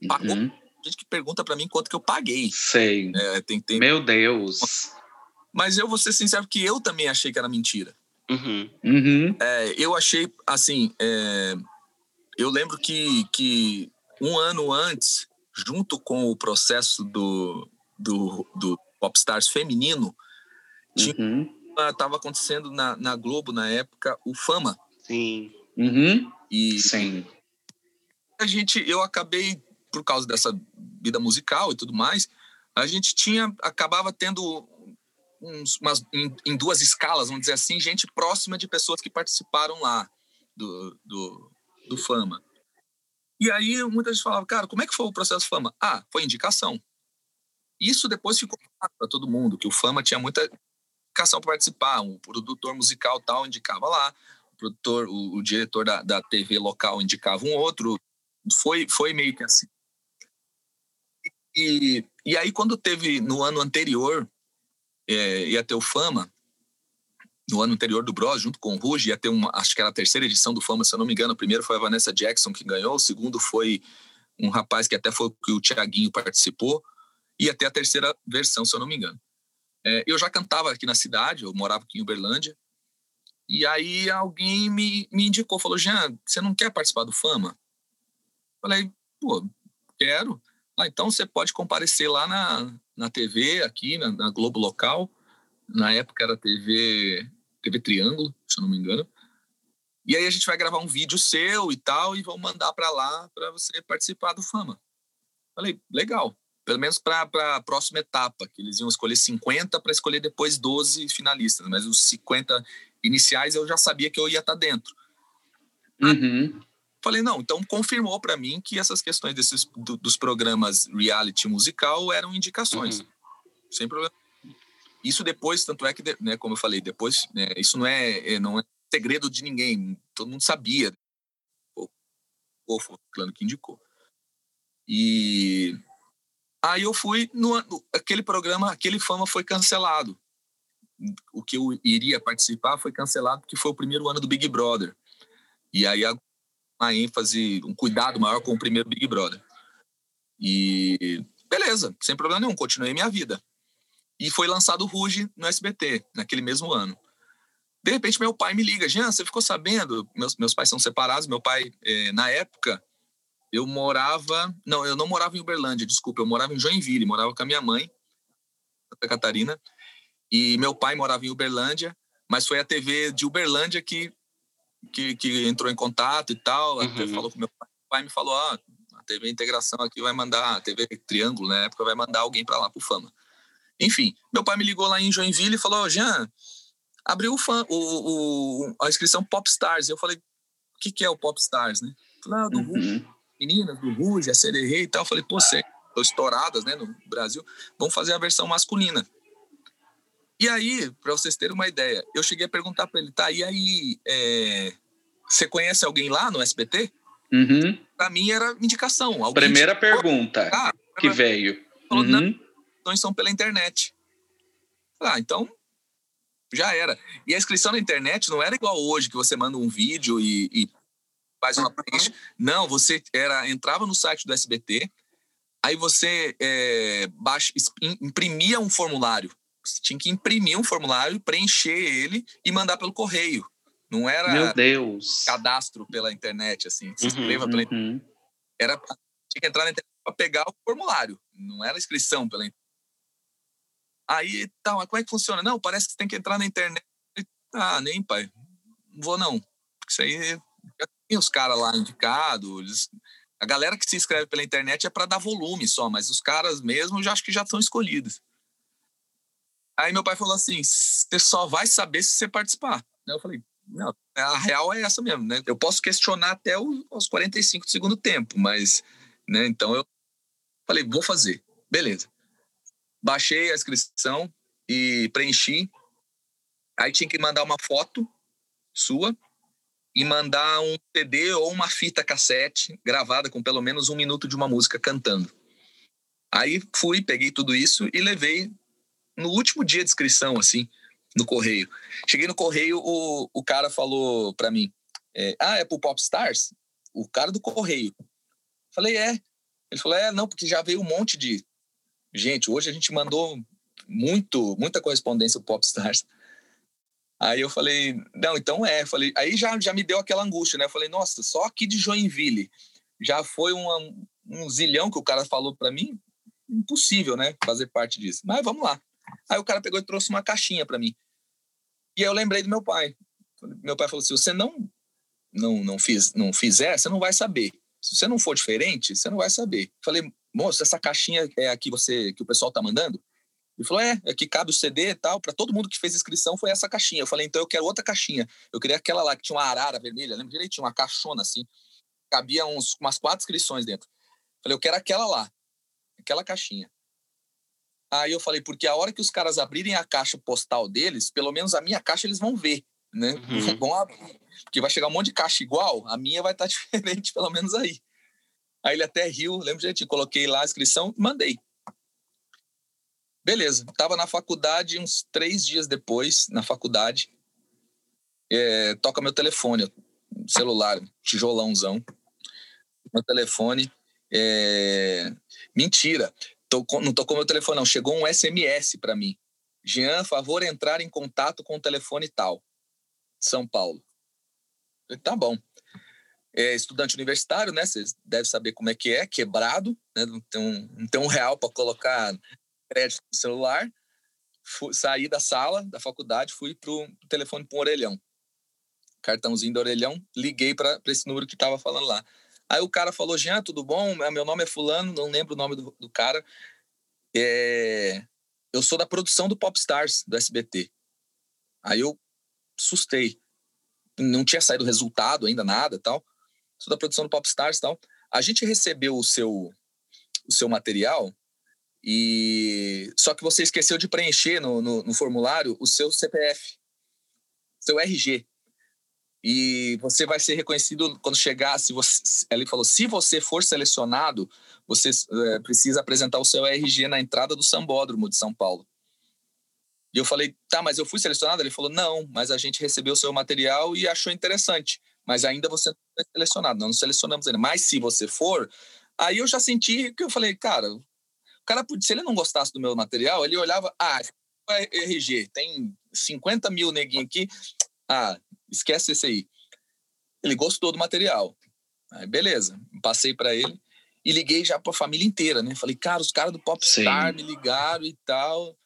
[SPEAKER 3] Pagou? Uhum. Gente que pergunta para mim quanto que eu paguei.
[SPEAKER 1] Sei.
[SPEAKER 3] É, tem, tem...
[SPEAKER 1] Meu Deus.
[SPEAKER 3] Mas eu vou ser sincero que eu também achei que era mentira.
[SPEAKER 1] Uhum. Uhum.
[SPEAKER 3] É, eu achei, assim, é, eu lembro que, que um ano antes, junto com o processo do, do, do Popstars feminino, uhum. estava acontecendo na, na Globo, na época, o Fama.
[SPEAKER 2] Sim.
[SPEAKER 1] Uhum.
[SPEAKER 3] E
[SPEAKER 1] Sim.
[SPEAKER 3] a gente, eu acabei, por causa dessa vida musical e tudo mais, a gente tinha, acabava tendo uns, umas, em, em, duas escalas, vamos dizer assim, gente próxima de pessoas que participaram lá do, do, do Fama. E aí muita gente falava, cara, como é que foi o processo Fama? Ah, foi indicação. Isso depois ficou claro para todo mundo, que o Fama tinha muita indicação para participar, um produtor musical tal indicava lá, produtor, o, o diretor da, da TV local indicava um outro. Foi, foi meio que assim. E, e aí, quando teve no ano anterior, é, ia ter o Fama, no ano anterior do Bros, junto com o Ruge, ia ter uma, acho que era a terceira edição do Fama, se eu não me engano. O primeiro foi a Vanessa Jackson que ganhou, o segundo foi um rapaz que até foi que o Tiaguinho participou, e até a terceira versão, se eu não me engano. É, eu já cantava aqui na cidade, eu morava aqui em Uberlândia, e aí alguém me, me indicou, falou, Jean, você não quer participar do Fama? Falei, pô, quero. Ah, então você pode comparecer lá na, na TV, aqui, na, na Globo Local. Na época era TV, TV Triângulo, se eu não me engano. E aí a gente vai gravar um vídeo seu e tal, e vão mandar para lá para você participar do Fama. Falei, legal. Pelo menos para a próxima etapa, que eles iam escolher 50 para escolher depois 12 finalistas. Mas os 50 iniciais eu já sabia que eu ia estar tá dentro.
[SPEAKER 1] Uhum.
[SPEAKER 3] Falei, não, então confirmou para mim que essas questões desses, do, dos programas reality musical eram indicações. Uhum. Sem problema. Isso depois, tanto é que, né, como eu falei, depois, né, isso não é, é, não é segredo de ninguém, todo mundo sabia. O plano que indicou. E aí eu fui no, no, aquele programa, aquele fama foi cancelado o que eu iria participar foi cancelado porque foi o primeiro ano do Big Brother. E aí uma ênfase, um cuidado maior com o primeiro Big Brother. E beleza, sem problema nenhum, continuei minha vida. E foi lançado o Ruge no SBT, naquele mesmo ano. De repente, meu pai me liga: Jean, você ficou sabendo? Meus, meus pais são separados. Meu pai, eh, na época, eu morava. Não, eu não morava em Uberlândia, desculpa, eu morava em Joinville, morava com a minha mãe, Santa Catarina. E meu pai morava em Uberlândia, mas foi a TV de Uberlândia que, que, que entrou em contato e tal. Uhum. Até falou com meu pai. O pai me falou: ah, a TV Integração aqui vai mandar, a TV Triângulo na época vai mandar alguém para lá pro Fama. Enfim, meu pai me ligou lá em Joinville e falou: Jean, abriu o, fã, o, o, a inscrição Popstars. Eu falei: o que, que é o Popstars, né? Falei, ah, do uhum. meninas, do Ruge, a Sererê e tal. Eu falei: pô, você estão estouradas né, no Brasil, vamos fazer a versão masculina. E aí, para vocês terem uma ideia, eu cheguei a perguntar para ele, tá, e aí, é, você conhece alguém lá no SBT?
[SPEAKER 1] Uhum.
[SPEAKER 3] Para mim era indicação.
[SPEAKER 1] Alguém Primeira pergunta ah, que veio. Falou, uhum.
[SPEAKER 3] não, são pela internet. Ah, então já era. E a inscrição na internet não era igual hoje, que você manda um vídeo e, e faz uma playlist. Não, você era entrava no site do SBT, aí você é, baixa, imprimia um formulário. Você tinha que imprimir um formulário, preencher ele e mandar pelo correio. Não era
[SPEAKER 1] Meu Deus.
[SPEAKER 3] cadastro pela internet, assim. Se inscreva uhum, pela uhum. Era tinha que entrar na internet para pegar o formulário. Não era inscrição pela internet. Aí, tá, mas como é que funciona? Não, parece que você tem que entrar na internet. Ah, nem, pai. Não vou, não. Isso aí já tem os caras lá indicados. A galera que se inscreve pela internet é para dar volume só, mas os caras mesmo já acho que já estão escolhidos. Aí meu pai falou assim: você só vai saber se você participar. Eu falei: não, a real é essa mesmo, né? Eu posso questionar até os 45 do segundo tempo, mas, né? Então eu falei: vou fazer. Beleza baixei a inscrição e preenchi. Aí tinha que mandar uma foto sua e mandar um CD ou uma fita cassete gravada com pelo menos um minuto de uma música cantando. Aí fui, peguei tudo isso e levei no último dia de inscrição, assim, no correio. Cheguei no correio, o, o cara falou para mim: é, Ah, é pro Popstars? O cara do correio. Falei: É. Ele falou: É, não, porque já veio um monte de Gente, hoje a gente mandou muito, muita correspondência pro Popstars. Aí eu falei, não, então é. Falei, aí já, já me deu aquela angústia, né? Eu falei, nossa, só aqui de Joinville já foi uma, um zilhão que o cara falou para mim. Impossível, né? Fazer parte disso. Mas vamos lá. Aí o cara pegou e trouxe uma caixinha para mim. E eu lembrei do meu pai. Meu pai falou: se você não não não fiz não fizer, você não vai saber. Se você não for diferente, você não vai saber. Falei, moço, essa caixinha é a que você que o pessoal tá mandando? Ele falou, é, aqui é cabe o CD e tal, para todo mundo que fez inscrição foi essa caixinha. Eu falei, então eu quero outra caixinha. Eu queria aquela lá que tinha uma arara vermelha, lembra direitinho, uma caixona assim. Cabia uns, umas quatro inscrições dentro. Eu falei, eu quero aquela lá, aquela caixinha. Aí eu falei, porque a hora que os caras abrirem a caixa postal deles, pelo menos a minha caixa eles vão ver, né? Uhum. Vão abrir. Porque vai chegar um monte de caixa igual, a minha vai estar tá diferente, pelo menos aí. Aí ele até riu, lembro gente, coloquei lá a inscrição, mandei. Beleza, estava na faculdade uns três dias depois, na faculdade, é, toca meu telefone, celular, tijolãozão, meu telefone, é, mentira, tocou, não tocou meu telefone não, chegou um SMS para mim, Jean, favor entrar em contato com o telefone tal, São Paulo. Falei, tá bom é estudante universitário, né? Vocês devem saber como é que é, quebrado, né? Não tem um, não tem um real para colocar crédito no celular. Fui, saí da sala da faculdade, fui pro telefone para um orelhão. Cartãozinho do orelhão, liguei para esse número que estava falando lá. Aí o cara falou: Jean, tudo bom? Meu nome é Fulano, não lembro o nome do, do cara. É... Eu sou da produção do Popstars, do SBT. Aí eu assustei. Não tinha saído resultado ainda, nada tal sou da produção do Popstars e tal. A gente recebeu o seu, o seu material e só que você esqueceu de preencher no, no, no formulário o seu CPF, seu RG. E você vai ser reconhecido quando chegar. Se você, ele falou: se você for selecionado, você é, precisa apresentar o seu RG na entrada do Sambódromo de São Paulo. E eu falei: tá, mas eu fui selecionado? Ele falou: não, mas a gente recebeu o seu material e achou interessante mas ainda você não foi selecionado, não selecionamos ainda. Mas se você for, aí eu já senti que eu falei, cara, o cara, se ele não gostasse do meu material, ele olhava, ah, RG, tem 50 mil neguinho aqui, ah, esquece esse aí. Ele gostou do material. Aí, beleza, passei para ele e liguei já para a família inteira, né? Falei, cara, os caras do Popstar me ligaram e tal.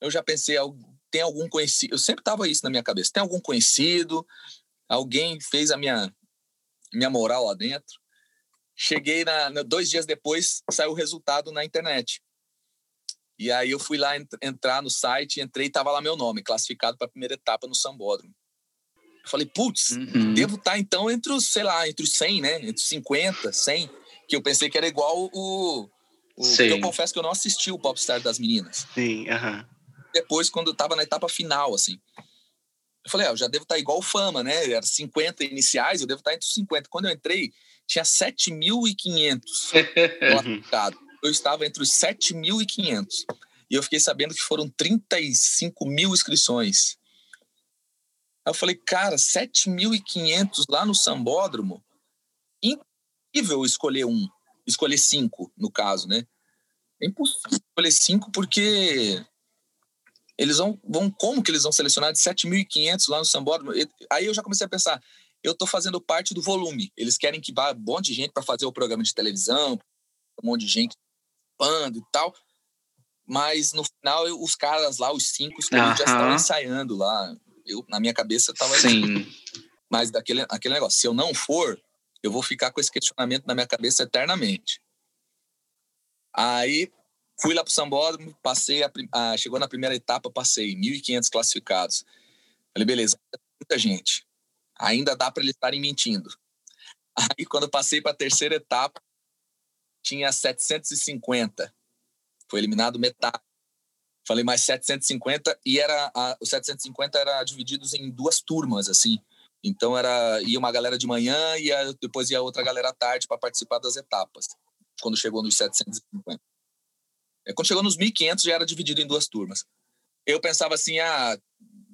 [SPEAKER 3] Eu já pensei, tem algum conhecido? Eu sempre tava isso na minha cabeça. Tem algum conhecido? alguém fez a minha, minha moral lá dentro. Cheguei na, dois dias depois, saiu o resultado na internet. E aí eu fui lá ent entrar no site, entrei e tava lá meu nome, classificado para a primeira etapa no Sambódromo. Eu falei, putz, uhum. devo estar tá, então entre os, sei lá, entre os 100, né? Entre os 50, 100, que eu pensei que era igual o. o eu confesso que eu não assisti o Popstar das meninas.
[SPEAKER 2] Sim, aham. Uhum.
[SPEAKER 3] Depois, quando eu tava na etapa final, assim. Eu falei, ah, eu já devo estar igual o Fama, né? Era 50 iniciais, eu devo estar entre os 50. Quando eu entrei, tinha 7.500 classificados. eu estava entre os 7.500. E eu fiquei sabendo que foram 35 mil inscrições. Aí eu falei, cara, 7.500 lá no Sambódromo? Impossível escolher um, escolher cinco, no caso, né? É impossível escolher cinco porque eles vão, vão como que eles vão selecionar de 7.500 lá no Sambódromo? Aí eu já comecei a pensar, eu estou fazendo parte do volume. Eles querem que vá um monte de gente para fazer o programa de televisão, um monte de gente participando e tal. Mas no final, eu, os caras lá, os cinco escolhidos, já estavam ensaiando lá. Eu, na minha cabeça, estava.
[SPEAKER 1] Sim.
[SPEAKER 3] Mas daquele aquele negócio, se eu não for, eu vou ficar com esse questionamento na minha cabeça eternamente. Aí fui lá para o Sambódromo, passei, a, a, chegou na primeira etapa, passei 1.500 classificados. Falei, beleza, muita gente. Ainda dá para eles estarem mentindo. Aí, quando passei para a terceira etapa, tinha 750. Foi eliminado metade. Falei mais 750 e era a, os 750 era divididos em duas turmas assim. Então era ia uma galera de manhã e a, depois ia outra galera à tarde para participar das etapas. Quando chegou nos 750. É, quando chegou nos 1500 já era dividido em duas turmas. Eu pensava assim, ah,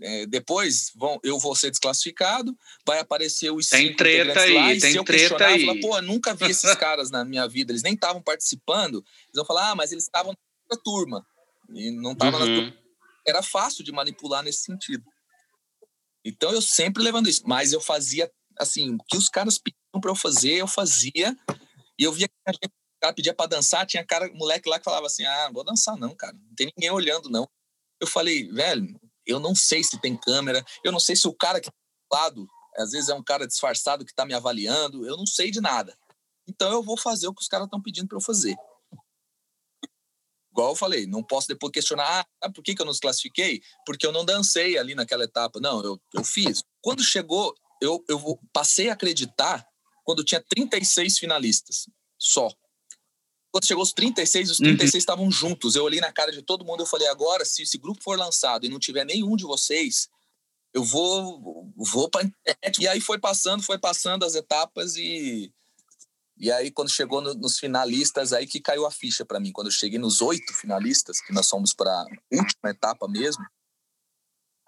[SPEAKER 3] é, depois vão, eu vou ser desclassificado, vai aparecer os
[SPEAKER 1] tem treta aí,
[SPEAKER 3] lá, e
[SPEAKER 1] tem
[SPEAKER 3] se eu
[SPEAKER 1] treta aí.
[SPEAKER 3] Falar, pô, nunca vi esses caras na minha vida, eles nem estavam participando, eles vão falar, ah, mas eles estavam na turma e não estavam uhum. Era fácil de manipular nesse sentido. Então eu sempre levando isso, mas eu fazia assim, o que os caras pediam para eu fazer, eu fazia, e eu via que a gente cara pedia para dançar, tinha cara, moleque lá que falava assim: "Ah, não vou dançar não, cara. Não tem ninguém olhando não". Eu falei: "Velho, eu não sei se tem câmera, eu não sei se o cara que tá do lado, às vezes é um cara disfarçado que está me avaliando, eu não sei de nada. Então eu vou fazer o que os caras estão pedindo para eu fazer. Igual eu falei, não posso depois questionar, ah, por que, que eu não se classifiquei? Porque eu não dancei ali naquela etapa. Não, eu, eu fiz. Quando chegou, eu, eu passei a acreditar quando tinha 36 finalistas só. Quando chegou os 36, os 36 uhum. estavam juntos. Eu olhei na cara de todo mundo e falei: agora, se esse grupo for lançado e não tiver nenhum de vocês, eu vou vou para internet. E aí foi passando, foi passando as etapas e e aí quando chegou no, nos finalistas aí que caiu a ficha para mim. Quando eu cheguei nos oito finalistas, que nós fomos para última etapa mesmo.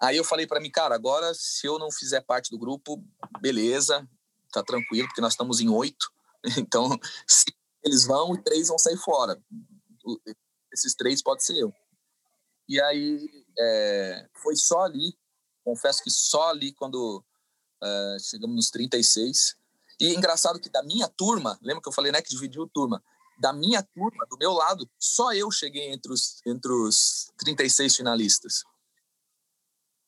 [SPEAKER 3] Aí eu falei para mim, cara, agora se eu não fizer parte do grupo, beleza, tá tranquilo, porque nós estamos em oito. Então, eles vão e três vão sair fora. Esses três pode ser eu. E aí é, foi só ali, confesso que só ali quando é, chegamos nos 36. E engraçado que da minha turma, lembra que eu falei né, que dividiu turma? Da minha turma, do meu lado, só eu cheguei entre os, entre os 36 finalistas.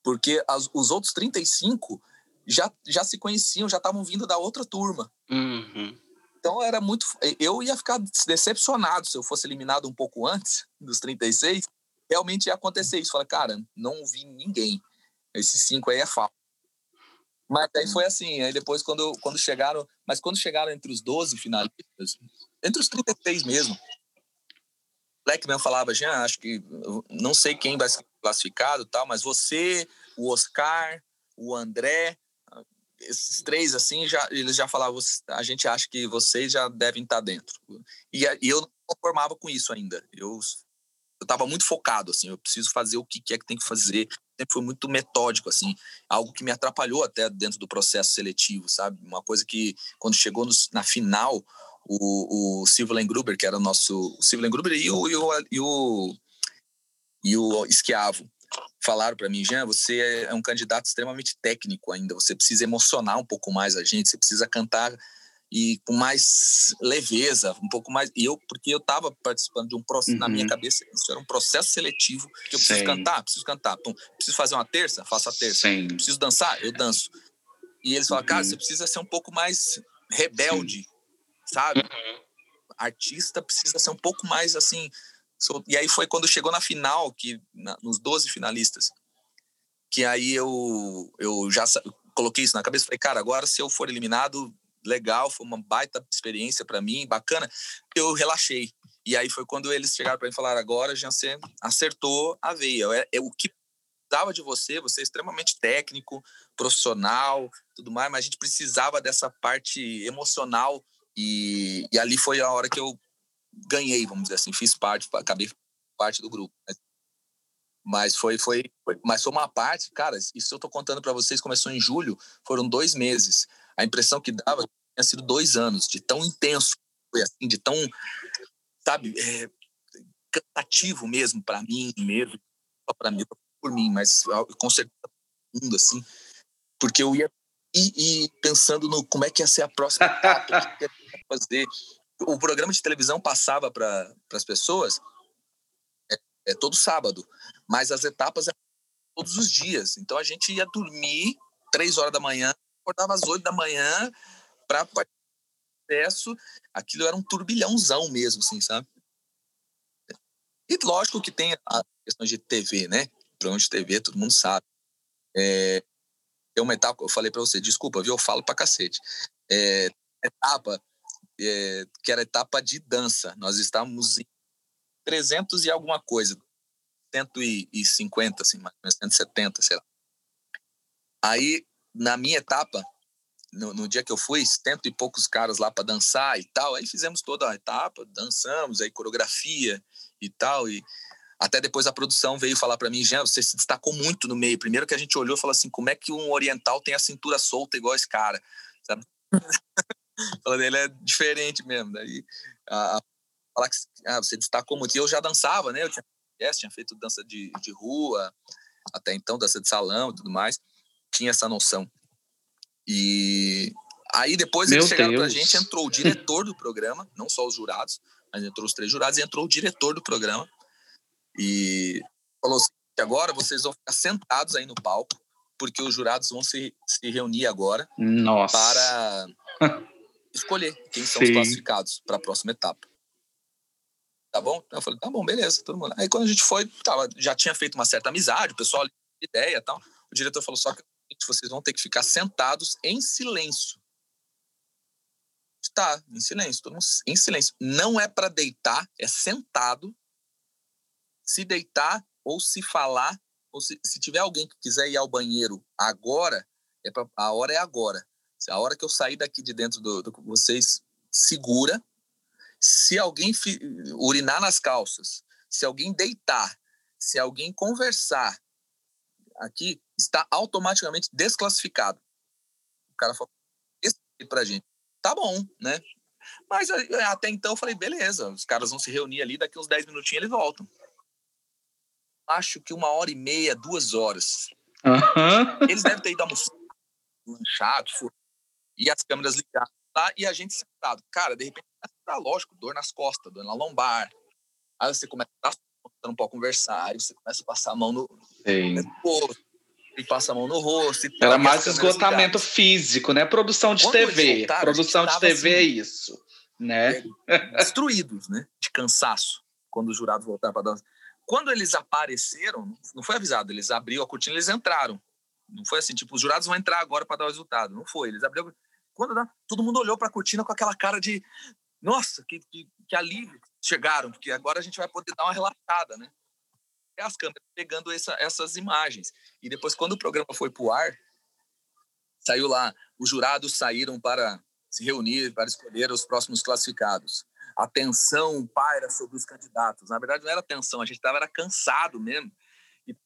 [SPEAKER 3] Porque as, os outros 35 já, já se conheciam, já estavam vindo da outra turma.
[SPEAKER 1] Uhum.
[SPEAKER 3] Então era muito. Eu ia ficar decepcionado se eu fosse eliminado um pouco antes dos 36. Realmente ia acontecer isso. Falei, cara, não vi ninguém. Esses cinco aí é falso. Mas aí foi assim. Aí depois, quando, quando chegaram. Mas quando chegaram entre os 12 finalistas, entre os 36 mesmo, Black mesmo falava, já acho que não sei quem vai ser classificado, tal, mas você, o Oscar, o André, esses três, assim, já, eles já falavam, a gente acha que vocês já devem estar dentro. E, e eu não conformava com isso ainda. Eu estava muito focado, assim, eu preciso fazer o que é que tem que fazer. Sempre foi muito metódico, assim, algo que me atrapalhou até dentro do processo seletivo, sabe? Uma coisa que, quando chegou na final, o, o Silvio Gruber, que era o nosso. O Silvio Gruber e o, e o, e o, e o Esquiavo falaram para mim, Jean, você é um candidato extremamente técnico ainda, você precisa emocionar um pouco mais a gente, você precisa cantar e com mais leveza, um pouco mais. E eu, porque eu estava participando de um processo, uhum. na minha uhum. cabeça, isso era um processo seletivo, que eu preciso Sim. cantar, preciso cantar. Pum, preciso fazer uma terça, faço a terça. Sim. Preciso dançar, eu danço. E eles falaram, uhum. cara, você precisa ser um pouco mais rebelde, Sim. sabe? Uhum. Artista precisa ser um pouco mais assim, e aí foi quando chegou na final, que na, nos 12 finalistas, que aí eu, eu já coloquei isso na cabeça. Falei, cara, agora se eu for eliminado, legal, foi uma baita experiência para mim, bacana. Eu relaxei. E aí foi quando eles chegaram para mim e falaram: agora, já você acertou a veia. É, é o que precisava de você, você é extremamente técnico, profissional, tudo mais, mas a gente precisava dessa parte emocional E, e ali foi a hora que eu ganhei, vamos dizer assim, fiz parte, acabei parte do grupo. Né? Mas foi, foi, foi, mas foi uma parte, cara, isso eu tô contando para vocês, começou em julho, foram dois meses. A impressão que dava tinha sido dois anos, de tão intenso, foi assim, de tão, sabe, é, cansativo mesmo para mim mesmo, para mim, por mim, mas com certeza mundo assim, porque eu ia e, pensando no como é que ia ser a próxima etapa, o que ia fazer. O programa de televisão passava para as pessoas é, é, todo sábado, mas as etapas eram todos os dias. Então a gente ia dormir três horas da manhã, acordava às oito da manhã para acesso. Aquilo era um turbilhãozão mesmo, assim, sabe? E lógico que tem a questão de TV, né? Programa de TV, todo mundo sabe. É, uma etapa, eu falei para você, desculpa, viu? Eu falo pra cacete. É, etapa, é, que era etapa de dança. Nós estávamos em 300 e alguma coisa, 150, assim, mais ou menos 170, sei lá. Aí, na minha etapa, no, no, dia que eu fui, cento e poucos caras lá para dançar e tal. Aí fizemos toda a etapa, dançamos, aí coreografia e tal. E até depois a produção veio falar para mim, Jean, você se destacou muito no meio. Primeiro que a gente olhou e falou assim, como é que um oriental tem a cintura solta igual esse cara? Sabe? Ele é diferente mesmo. Daí, a, a, falar que ah, você destacou muito. E eu já dançava, né? Eu tinha, tinha feito dança de, de rua, até então, dança de salão e tudo mais. Tinha essa noção. E aí depois Meu eles chegaram Deus. pra gente, entrou o diretor do programa, não só os jurados, mas entrou os três jurados e entrou o diretor do programa. E falou assim, agora vocês vão ficar sentados aí no palco, porque os jurados vão se, se reunir agora
[SPEAKER 1] Nossa.
[SPEAKER 3] para escolher quem são Sim. os classificados para a próxima etapa. Tá bom? Eu falei, tá bom, beleza, todo mundo. Aí quando a gente foi, tava, já tinha feito uma certa amizade, o pessoal ideia e tal. O diretor falou só que vocês vão ter que ficar sentados em silêncio. Tá, em silêncio, todo mundo em silêncio. Não é para deitar, é sentado. Se deitar ou se falar, ou se, se tiver alguém que quiser ir ao banheiro agora, é pra, a hora é agora. A hora que eu sair daqui de dentro do, do vocês segura. Se alguém fi, urinar nas calças, se alguém deitar, se alguém conversar aqui, está automaticamente desclassificado. O cara falou isso pra gente. Tá bom, né? Mas até então eu falei, beleza, os caras vão se reunir ali, daqui uns 10 minutinhos eles voltam. Acho que uma hora e meia, duas horas.
[SPEAKER 1] Uhum.
[SPEAKER 3] Eles devem ter ido almoçar, lanchado, e as câmeras ligadas lá, e a gente sentado. Cara, de repente, tá lógico, dor nas costas, dor na lombar. Aí você começa a não pode conversar, aí você começa a passar a mão no, no rosto, e passa a mão no rosto. E
[SPEAKER 1] Era mais esgotamento físico, né? Produção de Quando TV. Voltaram, Produção de TV assim, é isso, né?
[SPEAKER 3] É, destruídos, né? De cansaço, quando os jurados voltaram para dança. Quando eles apareceram, não foi avisado, eles abriram a cortina, eles entraram. Não foi assim, tipo, os jurados vão entrar agora para dar o resultado. Não foi, eles abriram. Quando todo mundo olhou para a cortina com aquela cara de, nossa, que, que, que alívio chegaram, porque agora a gente vai poder dar uma relaxada, né? É as câmeras pegando essa, essas imagens. E depois, quando o programa foi para o ar, saiu lá, os jurados saíram para se reunir, para escolher os próximos classificados. A tensão paira sobre os candidatos. Na verdade, não era tensão, a gente estava era cansado mesmo. E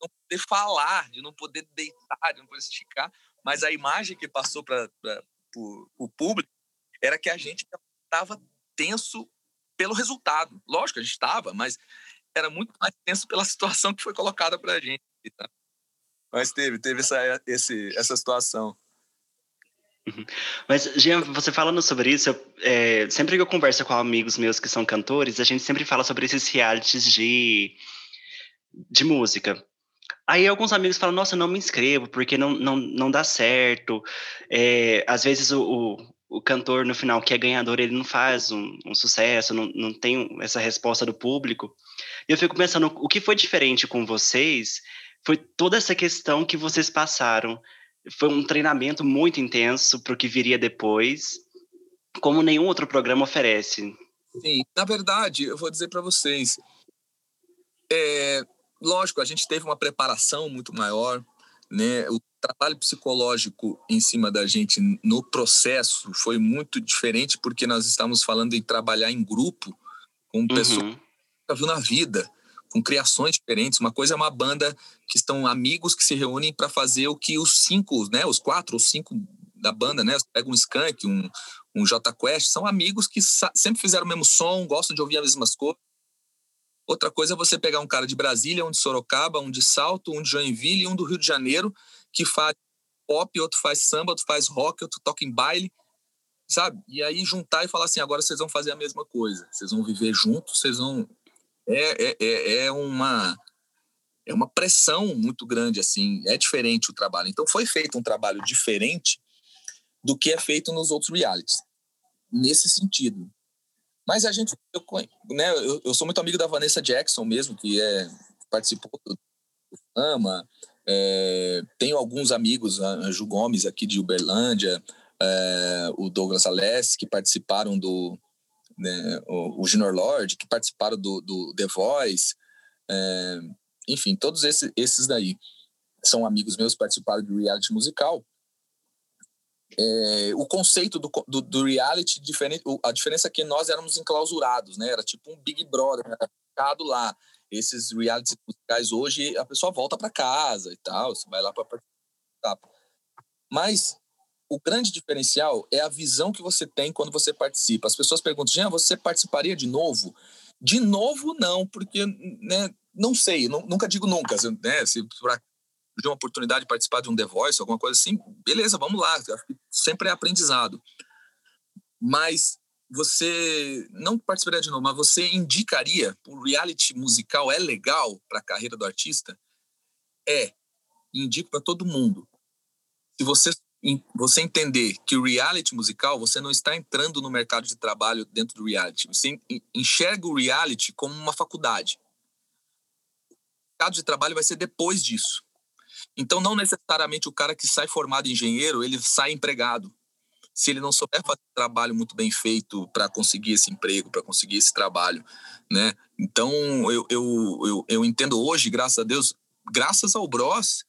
[SPEAKER 3] não poder falar, de não poder deitar, de não poder esticar. Mas a imagem que passou para o público era que a gente estava tenso pelo resultado. Lógico, a gente estava, mas era muito mais tenso pela situação que foi colocada para a gente. Tá? Mas teve, teve essa, esse, essa situação.
[SPEAKER 2] Uhum. Mas, Jean, você falando sobre isso, eu, é, sempre que eu converso com amigos meus que são cantores, a gente sempre fala sobre esses realities de, de música. Aí alguns amigos falam, nossa, não me inscrevo, porque não, não, não dá certo. É, às vezes o, o, o cantor no final que é ganhador ele não faz um, um, sucesso, não, não tem essa resposta do público. E eu fico pensando, o que foi diferente com vocês foi toda essa questão que vocês passaram. Foi um treinamento muito intenso para o que viria depois, como nenhum outro programa oferece.
[SPEAKER 3] Sim, na verdade, eu vou dizer para vocês, é, lógico, a gente teve uma preparação muito maior, né? O trabalho psicológico em cima da gente no processo foi muito diferente porque nós estamos falando em trabalhar em grupo com uhum. pessoas que nunca viu na vida, com criações diferentes. Uma coisa é uma banda que estão amigos que se reúnem para fazer o que os cinco, né, os quatro ou cinco da banda, né, pega um Skank, um, um J Quest, são amigos que sempre fizeram o mesmo som, gostam de ouvir as mesmas coisas. Outra coisa é você pegar um cara de Brasília, um de Sorocaba, um de Salto, um de Joinville e um do Rio de Janeiro, que faz pop, outro faz samba, outro faz rock, outro toca em baile, sabe? E aí juntar e falar assim, agora vocês vão fazer a mesma coisa, vocês vão viver juntos, vocês vão... É, é, é, é uma é uma pressão muito grande, assim, é diferente o trabalho. Então foi feito um trabalho diferente do que é feito nos outros realities, nesse sentido. Mas a gente, eu, né, eu, eu sou muito amigo da Vanessa Jackson mesmo, que é participou do Fama, é, tenho alguns amigos, a Ju Gomes aqui de Uberlândia, é, o Douglas Alessi, que participaram do. Né, o, o Junior Lord, que participaram do, do The Voice. É, enfim, todos esses, esses daí são amigos meus que participaram do reality musical. É, o conceito do, do, do, reality, diferente, a diferença é que nós éramos enclausurados, né? Era tipo um Big Brother, era ficado lá esses realities musicais hoje, a pessoa volta para casa e tal, você vai lá para participar. Mas o grande diferencial é a visão que você tem quando você participa. As pessoas perguntam, Jean, você participaria de novo? De novo, não, porque né, não sei, não, nunca digo nunca. Né, se por de uma oportunidade de participar de um The Voice, alguma coisa assim, beleza, vamos lá. Sempre é aprendizado. Mas você não participaria de novo, mas você indicaria o reality musical é legal para a carreira do artista? É. Indico para todo mundo. Se você você entender que o reality musical, você não está entrando no mercado de trabalho dentro do reality. Você enxerga o reality como uma faculdade. O mercado de trabalho vai ser depois disso. Então, não necessariamente o cara que sai formado engenheiro, ele sai empregado se ele não souber fazer trabalho muito bem feito para conseguir esse emprego, para conseguir esse trabalho, né? Então, eu, eu, eu, eu, entendo hoje, graças a Deus, graças ao Bros,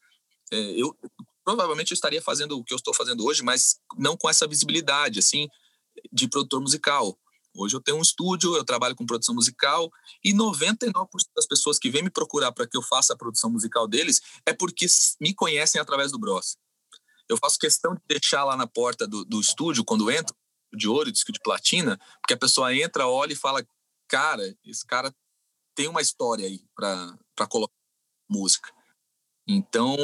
[SPEAKER 3] é, eu provavelmente eu estaria fazendo o que eu estou fazendo hoje, mas não com essa visibilidade, assim, de produtor musical. Hoje eu tenho um estúdio, eu trabalho com produção musical e 99% das pessoas que vêm me procurar para que eu faça a produção musical deles é porque me conhecem através do Bros. Eu faço questão de deixar lá na porta do, do estúdio, quando entro, de ouro, disco de platina, porque a pessoa entra, olha e fala: cara, esse cara tem uma história aí para colocar música. Então,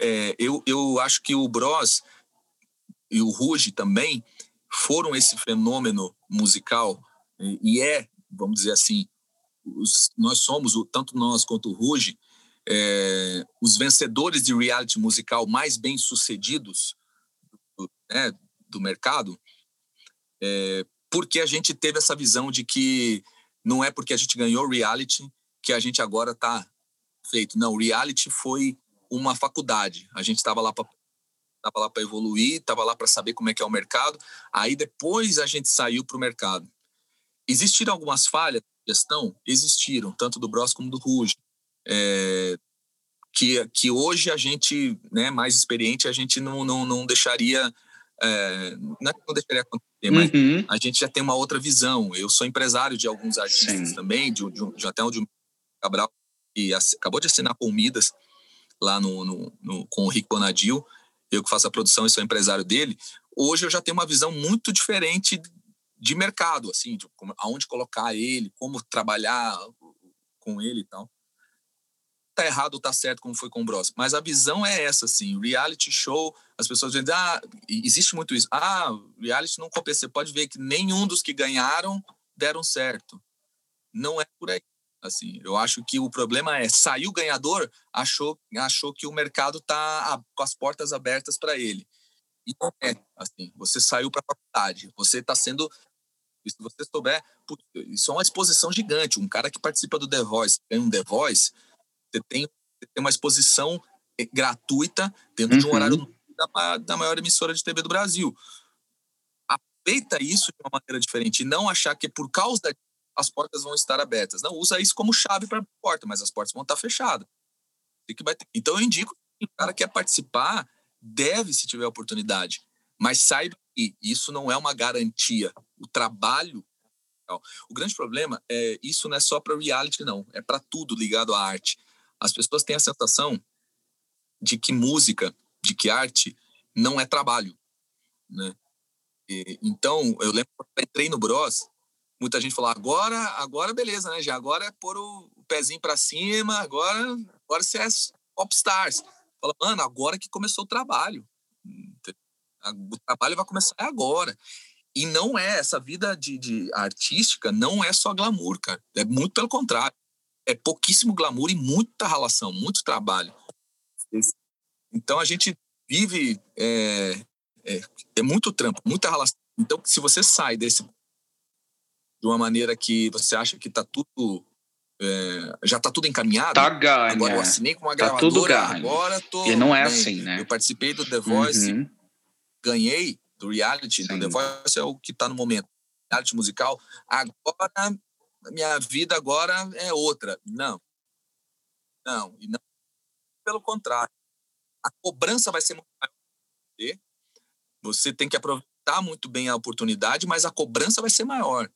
[SPEAKER 3] é, eu, eu acho que o Bros e o Ruge também foram esse fenômeno musical e, é, vamos dizer assim, os, nós somos, tanto nós quanto o Ruge, é, os vencedores de reality musical mais bem sucedidos do, né, do mercado, é, porque a gente teve essa visão de que não é porque a gente ganhou reality que a gente agora está feito. Não, reality foi uma faculdade. A gente estava lá para estava lá para evoluir, estava lá para saber como é que é o mercado. Aí depois a gente saiu para o mercado. Existiram algumas falhas de gestão? Existiram, tanto do Bros como do Ruge é, que, que hoje a gente, né, mais experiente, a gente não, não, não deixaria. É, não, é não deixaria acontecer, mas uhum. a gente já tem uma outra visão. Eu sou empresário de alguns artistas Sim. também, de, de, de, até onde o Cabral que acabou de assinar com o Midas lá no, no, no, com o Rick Bonadil, eu que faço a produção e sou empresário dele. Hoje eu já tenho uma visão muito diferente de mercado, assim, de como, aonde colocar ele, como trabalhar com ele e tal tá errado ou tá certo como foi com o Bros. Mas a visão é essa, assim, reality show, as pessoas dizem, ah, existe muito isso. Ah, reality não compensa. Você pode ver que nenhum dos que ganharam deram certo. Não é por aí. Assim, eu acho que o problema é saiu ganhador, achou, achou que o mercado tá com as portas abertas para ele. E não é assim. Você saiu para a faculdade, você está sendo se você souber, isso é uma exposição gigante. Um cara que participa do The Voice, tem um The Voice, você tem, você tem uma exposição eh, gratuita dentro uhum. de um uhum. horário da, da maior emissora de TV do Brasil. Aproveita isso de uma maneira diferente e não achar que por causa as portas vão estar abertas. Não usa isso como chave para a porta, mas as portas vão estar fechadas. Que. Então eu indico que o cara quer participar, deve se tiver oportunidade. Mas saiba que isso não é uma garantia. O trabalho. O grande problema é isso não é só para reality, não. É para tudo ligado à arte. As pessoas têm a sensação de que música, de que arte não é trabalho, né? E, então, eu lembro quando eu entrei no Bros, muita gente falou: agora, agora beleza, né? Já agora é pôr o, pezinho para cima, agora, agora você é popstars. Fala, mano, agora que começou o trabalho. O trabalho vai começar agora. E não é, essa vida de, de artística não é só glamour, cara. É muito pelo contrário. É pouquíssimo glamour e muita relação, muito trabalho. Então a gente vive é, é, é muito trampo, muita relação. Então, se você sai desse de uma maneira que você acha que está tudo é, já está tudo encaminhado.
[SPEAKER 1] Tá ganho.
[SPEAKER 3] Agora eu assinei com uma tá gravadora, tudo agora tô.
[SPEAKER 1] E não é bem. assim, né?
[SPEAKER 3] Eu participei do The Voice, uhum. ganhei do reality, Sim. do The Voice é o que está no momento, reality musical. Agora minha vida agora é outra. Não, não, e não. Pelo contrário, a cobrança vai ser muito maior. Você tem que aproveitar muito bem a oportunidade, mas a cobrança vai ser maior.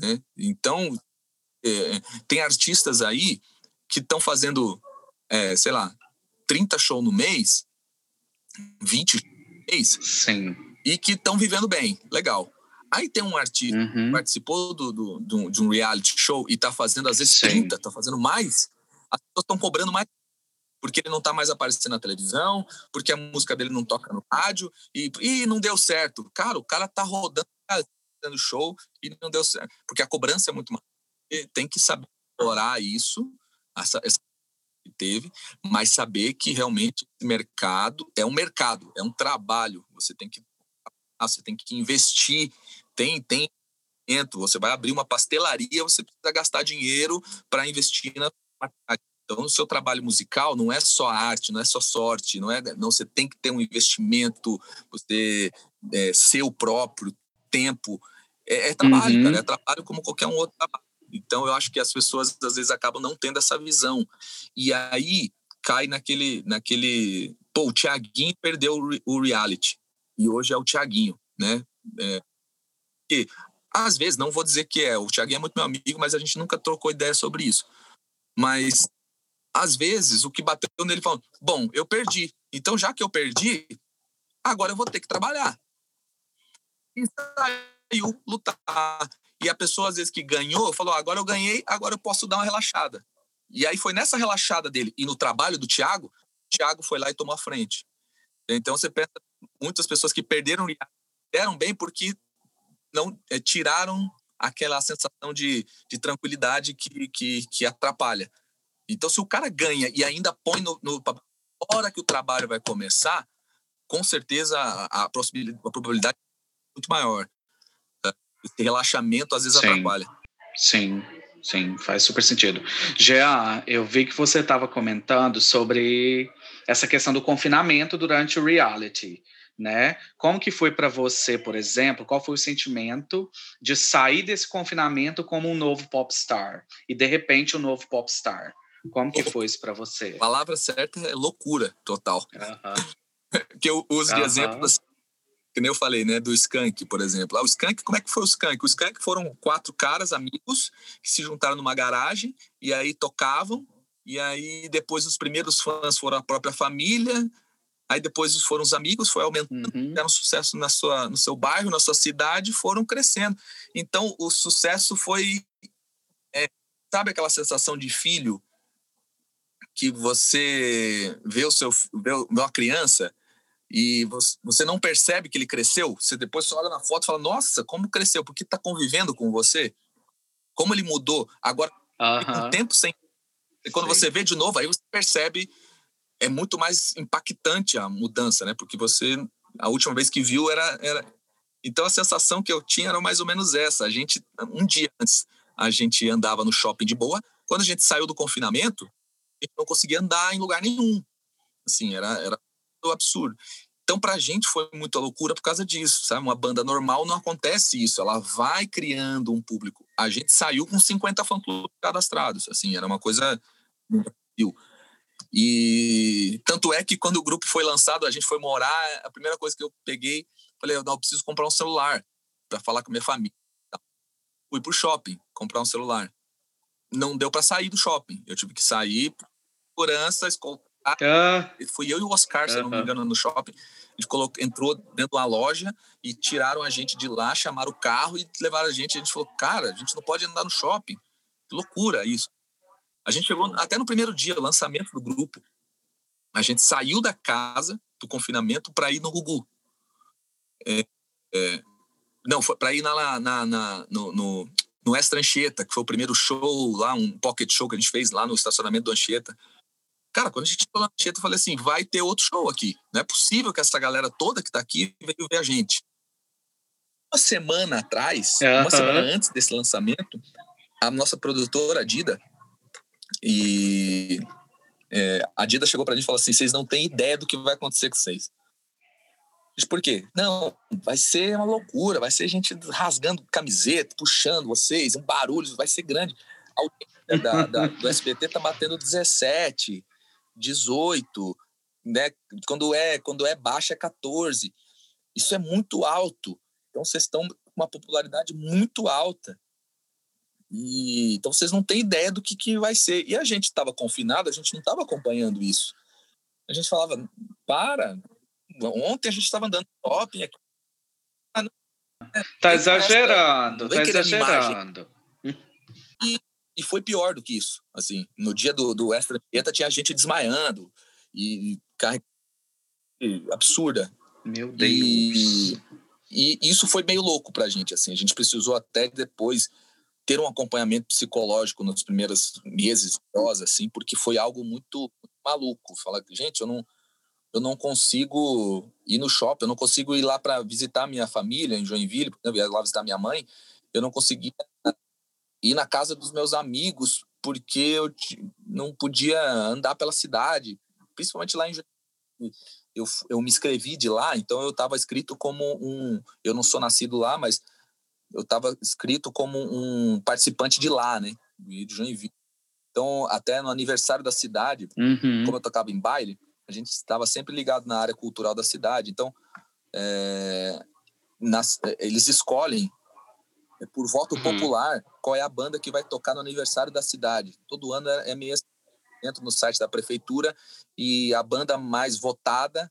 [SPEAKER 3] Né? Então, é, tem artistas aí que estão fazendo, é, sei lá, 30 shows no mês, 20 no mês,
[SPEAKER 1] Sim.
[SPEAKER 3] e que estão vivendo bem, legal. Aí tem um artista uhum. que participou do, do, do, de um reality show e está fazendo às vezes Sim. 30, está fazendo mais, as pessoas estão cobrando mais porque ele não está mais aparecendo na televisão, porque a música dele não toca no rádio e, e não deu certo. Cara, o cara tá rodando, fazendo show e não deu certo, porque a cobrança é muito mais tem que saber explorar isso, essa, essa que teve, mas saber que realmente mercado é um mercado, é um trabalho. Você tem que você tem que investir, tem tem você vai abrir uma pastelaria, você precisa gastar dinheiro para investir na então, o seu trabalho musical não é só arte, não é só sorte, não é, não você tem que ter um investimento, você é, seu próprio tempo, é, é trabalho, uhum. cara, é trabalho como qualquer um outro trabalho. Então eu acho que as pessoas às vezes acabam não tendo essa visão. E aí cai naquele naquele, pô, o Thiaguinho perdeu o reality e hoje é o Thiaguinho, né? É, e, às vezes não vou dizer que é, o Thiaguinho é muito meu amigo, mas a gente nunca trocou ideia sobre isso. Mas às vezes o que bateu nele falou: "Bom, eu perdi. Então já que eu perdi, agora eu vou ter que trabalhar". E saiu lutar e a pessoa, às vezes, que ganhou, falou: agora eu ganhei, agora eu posso dar uma relaxada. E aí foi nessa relaxada dele e no trabalho do Thiago, o Thiago foi lá e tomou a frente. Então você pensa, muitas pessoas que perderam deram bem porque não é, tiraram aquela sensação de, de tranquilidade que, que, que, atrapalha. Então, se o cara ganha e ainda põe no, no hora que o trabalho vai começar, com certeza a, a, possibilidade, a probabilidade é muito maior esse relaxamento às vezes sim, atrapalha.
[SPEAKER 1] Sim, sim, faz super sentido. Jean, eu vi que você estava comentando sobre essa questão do confinamento durante o reality, né? Como que foi para você, por exemplo, qual foi o sentimento de sair desse confinamento como um novo popstar e de repente um novo popstar? Como que foi isso para você?
[SPEAKER 3] A palavra certa é loucura total. que eu uso de exemplo assim, que nem eu falei, né, do Skank, por exemplo. Ah, o Skank, como é que foi o Skank? O Skank foram quatro caras, amigos, que se juntaram numa garagem e aí tocavam, e aí depois os primeiros fãs foram a própria família, aí depois foram os amigos, foi aumentando, uhum. deram sucesso na sua, no seu bairro, na sua cidade, foram crescendo. Então, o sucesso foi, é, sabe aquela sensação de filho que você vê o seu, vê uma criança e você não percebe que ele cresceu, você depois olha na foto e fala, nossa, como cresceu, porque está convivendo com você, como ele mudou. Agora, uh um tempo sem... E quando Sim. você vê de novo, aí você percebe, é muito mais impactante a mudança, né? Porque você, a última vez que viu era... era... Então, a sensação que eu tinha era mais ou menos essa. A gente, um dia antes, a gente andava no shopping de boa. Quando a gente saiu do confinamento, a gente não conseguia andar em lugar nenhum. Assim, era, era absurdo. Então, para a gente foi muita loucura por causa disso, sabe? Uma banda normal não acontece isso, ela vai criando um público. A gente saiu com 50 fã-clubes cadastrados, assim, era uma coisa... E tanto é que quando o grupo foi lançado, a gente foi morar, a primeira coisa que eu peguei, falei, não, eu preciso comprar um celular para falar com minha família. Fui pro shopping comprar um celular. Não deu para sair do shopping. Eu tive que sair, segurança. Ah. Fui eu e o Oscar, se não me engano, no shopping. A gente colocou, entrou dentro de uma loja e tiraram a gente de lá, chamaram o carro e levaram a gente. A gente falou, cara, a gente não pode andar no shopping. Que loucura isso. A gente chegou até no primeiro dia, lançamento do grupo. A gente saiu da casa do confinamento para ir no Gugu. É, é, não, foi para ir na, na, na, no, no, no Extra Anchieta, que foi o primeiro show lá, um pocket show que a gente fez lá no estacionamento do Anchieta. Cara, quando a gente chegou lá no Anchieta, eu falei assim: vai ter outro show aqui. Não é possível que essa galera toda que está aqui veio ver a gente. Uma semana atrás, uhum. uma semana antes desse lançamento, a nossa produtora, a Dida, e é, a Dida chegou pra gente e falou assim: vocês não têm ideia do que vai acontecer com vocês. Por quê? Não, vai ser uma loucura, vai ser gente rasgando camiseta, puxando vocês, um barulho, vai ser grande. A audiência da, da, do SBT tá batendo 17, 18, né? Quando é, quando é baixa é 14. Isso é muito alto. Então vocês estão com uma popularidade muito alta. E, então vocês não têm ideia do que, que vai ser. E a gente estava confinado, a gente não estava acompanhando isso. A gente falava, para. Ontem a gente estava andando shopping aqui.
[SPEAKER 1] Ah, tá exagerando, tá exagerando.
[SPEAKER 3] E, foi pior do que isso. Assim, no dia do, do Extra Dieta tinha gente desmaiando e carregando absurda.
[SPEAKER 1] Meu Deus.
[SPEAKER 3] E, e isso foi meio louco pra gente, assim. A gente precisou até depois ter um acompanhamento psicológico nos primeiros meses assim, porque foi algo muito, maluco. Falar, gente, eu não, eu não consigo ir no shopping, eu não consigo ir lá para visitar minha família em Joinville, porque eu ia lá visitar minha mãe, eu não conseguia ir na casa dos meus amigos porque eu não podia andar pela cidade, principalmente lá em. Eu, eu me inscrevi de lá, então eu estava escrito como um. Eu não sou nascido lá, mas eu estava escrito como um participante de lá, né? De Joinville. Então, até no aniversário da cidade, uhum. como eu tocava em baile, a gente estava sempre ligado na área cultural da cidade. Então, é, nas, eles escolhem por voto uhum. popular qual é a banda que vai tocar no aniversário da cidade. Todo ano é, é meio assim, dentro no site da prefeitura e a banda mais votada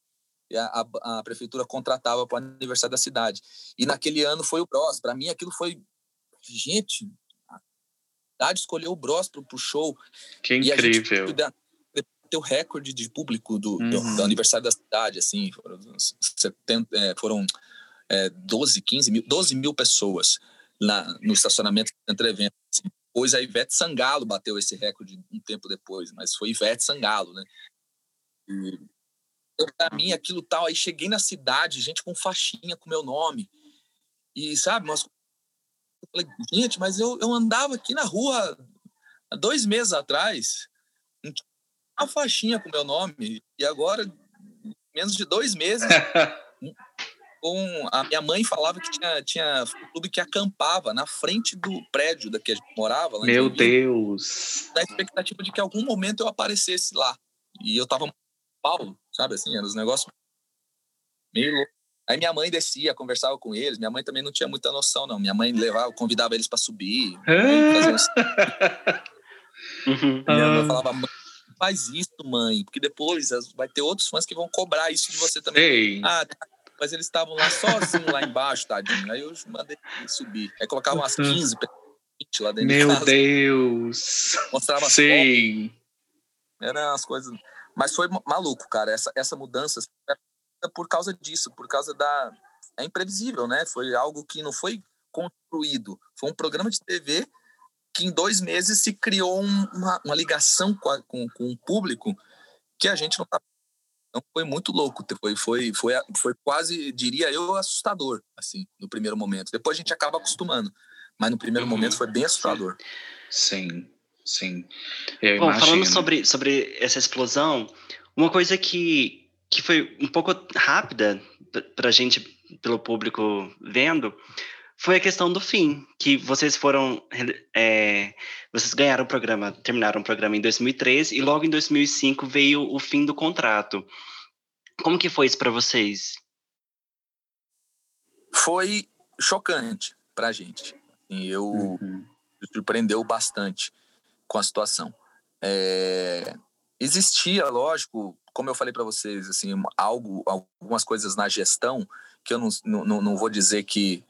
[SPEAKER 3] a, a, a prefeitura contratava para o aniversário da cidade. E naquele ano foi o Bros. Para mim, aquilo foi. Gente, a cidade escolheu o Bros para o show.
[SPEAKER 1] Que incrível.
[SPEAKER 3] O recorde de público do, uhum. do, do, aniversário da cidade, assim, foram, 70, é, foram é, 12, 15 mil, 12 mil pessoas na, no estacionamento entre eventos. Assim. Depois a Ivete Sangalo bateu esse recorde um tempo depois, mas foi Ivete Sangalo, né? E para mim aquilo tal. Aí cheguei na cidade, gente com faixinha com meu nome. E sabe, mas eu falei, gente, mas eu, eu andava aqui na rua há dois meses atrás, uma faixinha com meu nome, e agora, menos de dois meses, com a minha mãe falava que tinha, tinha um clube que acampava na frente do prédio da que a gente morava.
[SPEAKER 1] Meu Deus!
[SPEAKER 3] Da expectativa de que em algum momento eu aparecesse lá. E eu tava Paulo, sabe assim? Eram os negócios meio louco. Aí minha mãe descia, conversava com eles. Minha mãe também não tinha muita noção, não. Minha mãe levava, convidava eles para subir. Uns... uhum. Minha mãe ah. falava, mãe, faz isso, mãe, porque depois vai ter outros fãs que vão cobrar isso de você também. Ei. Ah, tá. Mas eles estavam lá sozinhos lá embaixo, tadinho. Aí eu mandei subir. Aí colocavam umas 15 lá dentro
[SPEAKER 1] Meu de Deus!
[SPEAKER 3] Mostrava Sim. Eram as coisas. Mas foi maluco, cara. Essa, essa mudança é por causa disso, por causa da. É imprevisível, né? Foi algo que não foi construído. Foi um programa de TV que em dois meses se criou uma, uma ligação com, a, com, com o público que a gente não tá. Então foi muito louco. Foi, foi, foi, foi quase, diria eu, assustador, assim, no primeiro momento. Depois a gente acaba acostumando. Mas no primeiro uhum. momento foi bem assustador.
[SPEAKER 1] Sim. Sim. Eu
[SPEAKER 2] Bom, imagino. falando sobre, sobre essa explosão, uma coisa que, que foi um pouco rápida para a gente, pelo público vendo, foi a questão do fim, que vocês foram. É, vocês ganharam o programa, terminaram o programa em 2013 e logo em 2005 veio o fim do contrato. Como que foi isso para vocês?
[SPEAKER 3] Foi chocante para a gente. E eu uhum. surpreendeu bastante com a situação. É, existia, lógico, como eu falei para vocês, assim, algo, algumas coisas na gestão que eu não, não, não vou dizer que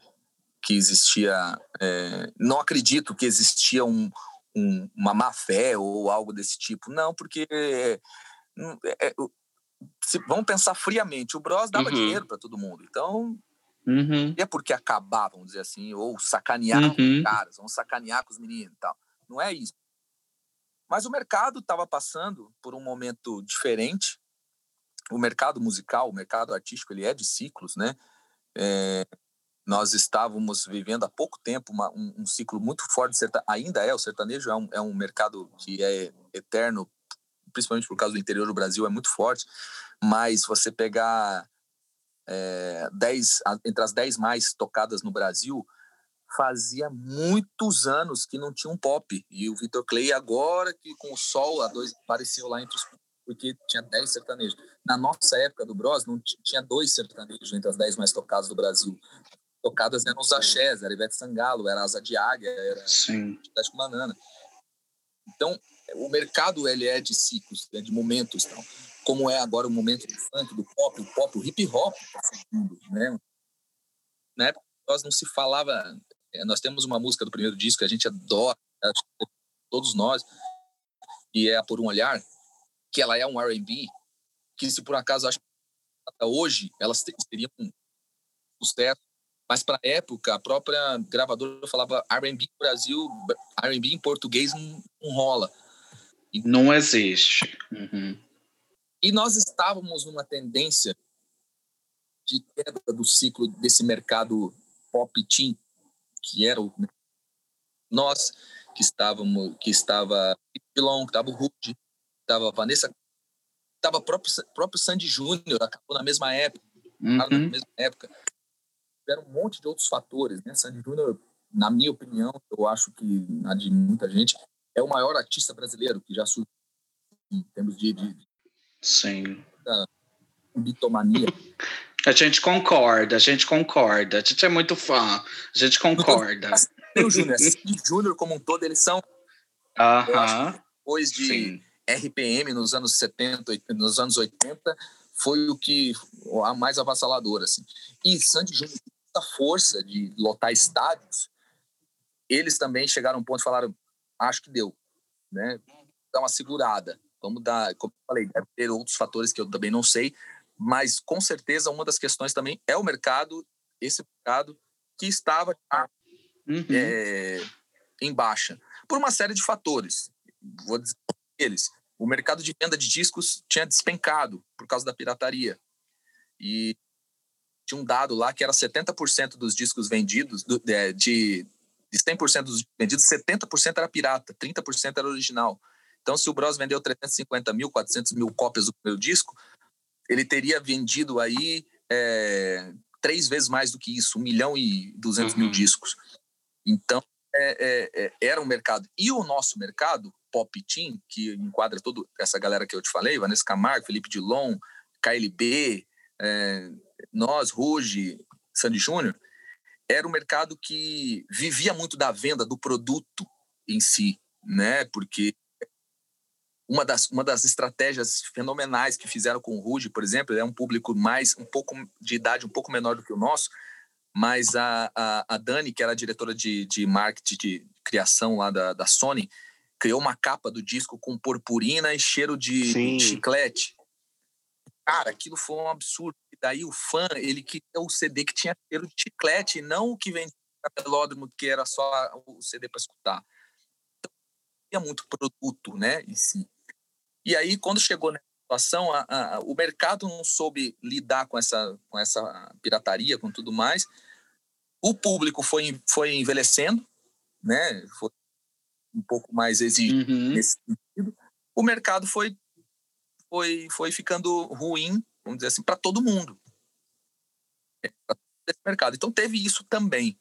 [SPEAKER 3] que existia. É, não acredito que existia um, um, uma má fé ou algo desse tipo. Não, porque. É, é, se, vamos pensar friamente: o Bros dava uhum. dinheiro para todo mundo. Então. Uhum. é porque acabar, vamos dizer assim, ou sacanear uhum. os caras, vamos sacanear com os meninos e tal. Não é isso. Mas o mercado estava passando por um momento diferente. O mercado musical, o mercado artístico, ele é de ciclos, né? É, nós estávamos vivendo há pouco tempo uma, um, um, ciclo muito forte, ainda é, o sertanejo é um, é um mercado que é eterno, principalmente por causa do interior do Brasil, é muito forte, mas você pegar é, dez, entre as dez mais tocadas no Brasil, fazia muitos anos que não tinha um pop, e o Vitor Clay agora que com o Sol, a dois, apareceu lá entre os porque tinha 10 sertanejos. Na nossa época do Bros, não tinha dois sertanejos entre as 10 mais tocadas do Brasil tocadas eram os axés, era Ivete Sangalo, era Asa de Águia, era Sim. Banana. Então, o mercado ele é de ciclos, é de momentos, então, como é agora o momento do funk, do pop, o pop, o hip hop, né? Na época nós não se falava, é, nós temos uma música do primeiro disco que a gente adora, todos nós, e é Por um Olhar, que ela é um R&B, que se por acaso acho até hoje elas teriam um sucesso mas para a época, a própria gravadora falava R&B Brasil, R&B em português não, não rola.
[SPEAKER 1] E, não existe. Uhum.
[SPEAKER 3] E nós estávamos numa tendência de queda do ciclo desse mercado pop teen, que era o nós que estávamos, que estava Pilon, que estava o Rude, estava Vanessa, estava próprio próprio Sandy Júnior, acabou na mesma época, uhum. na mesma época tiveram um monte de outros fatores, né? Sandy Júnior, na minha opinião, eu acho que na de muita gente, é o maior artista brasileiro que já surgiu em termos de, de
[SPEAKER 1] sim
[SPEAKER 3] da bitomania.
[SPEAKER 1] A gente concorda, a gente concorda. A gente é muito fã, a gente concorda.
[SPEAKER 3] o Júnior, Sandy Júnior como um todo, eles são.
[SPEAKER 1] Uh -huh.
[SPEAKER 3] Depois de Sim. RPM nos anos 70, nos anos 80, foi o que a mais avassaladora assim. E Sandy Júnior força de lotar estádios, eles também chegaram a um ponto e falaram, acho que deu, né? Dá uma segurada. Vamos dar, como eu falei, deve ter outros fatores que eu também não sei, mas com certeza uma das questões também é o mercado, esse mercado que estava uhum. é, em baixa, por uma série de fatores. Vou dizer eles. O mercado de venda de discos tinha despencado por causa da pirataria. E tinha um dado lá que era 70% dos discos vendidos, do, é, de, de 100% dos vendidos, 70% era pirata, 30% era original. Então, se o Bros vendeu 350 mil, 400 mil cópias do primeiro disco, ele teria vendido aí é, três vezes mais do que isso, 1 milhão e 200 uhum. mil discos. Então, é, é, é, era um mercado. E o nosso mercado, Pop Team, que enquadra toda essa galera que eu te falei, Vanessa Camargo, Felipe Dilon, KLB, nós, Ruge, Sandy Júnior, era um mercado que vivia muito da venda do produto em si, né? Porque uma das, uma das estratégias fenomenais que fizeram com o Ruge, por exemplo, é um público mais um pouco de idade um pouco menor do que o nosso, mas a, a, a Dani, que era a diretora de, de marketing de criação lá da, da Sony, criou uma capa do disco com purpurina e cheiro de, de chiclete. Cara, aquilo foi um absurdo. E daí o fã, ele queria o CD que tinha de chiclete, não o que vem no pelódromo, que era só o CD para escutar. Então, tinha muito produto, né, em si. E aí, quando chegou nessa situação, a, a, o mercado não soube lidar com essa, com essa pirataria, com tudo mais. O público foi, foi envelhecendo, né, foi um pouco mais exigente uhum. nesse sentido. O mercado foi foi, foi ficando ruim, vamos dizer assim, para todo mundo. É, esse mercado. Então teve isso também.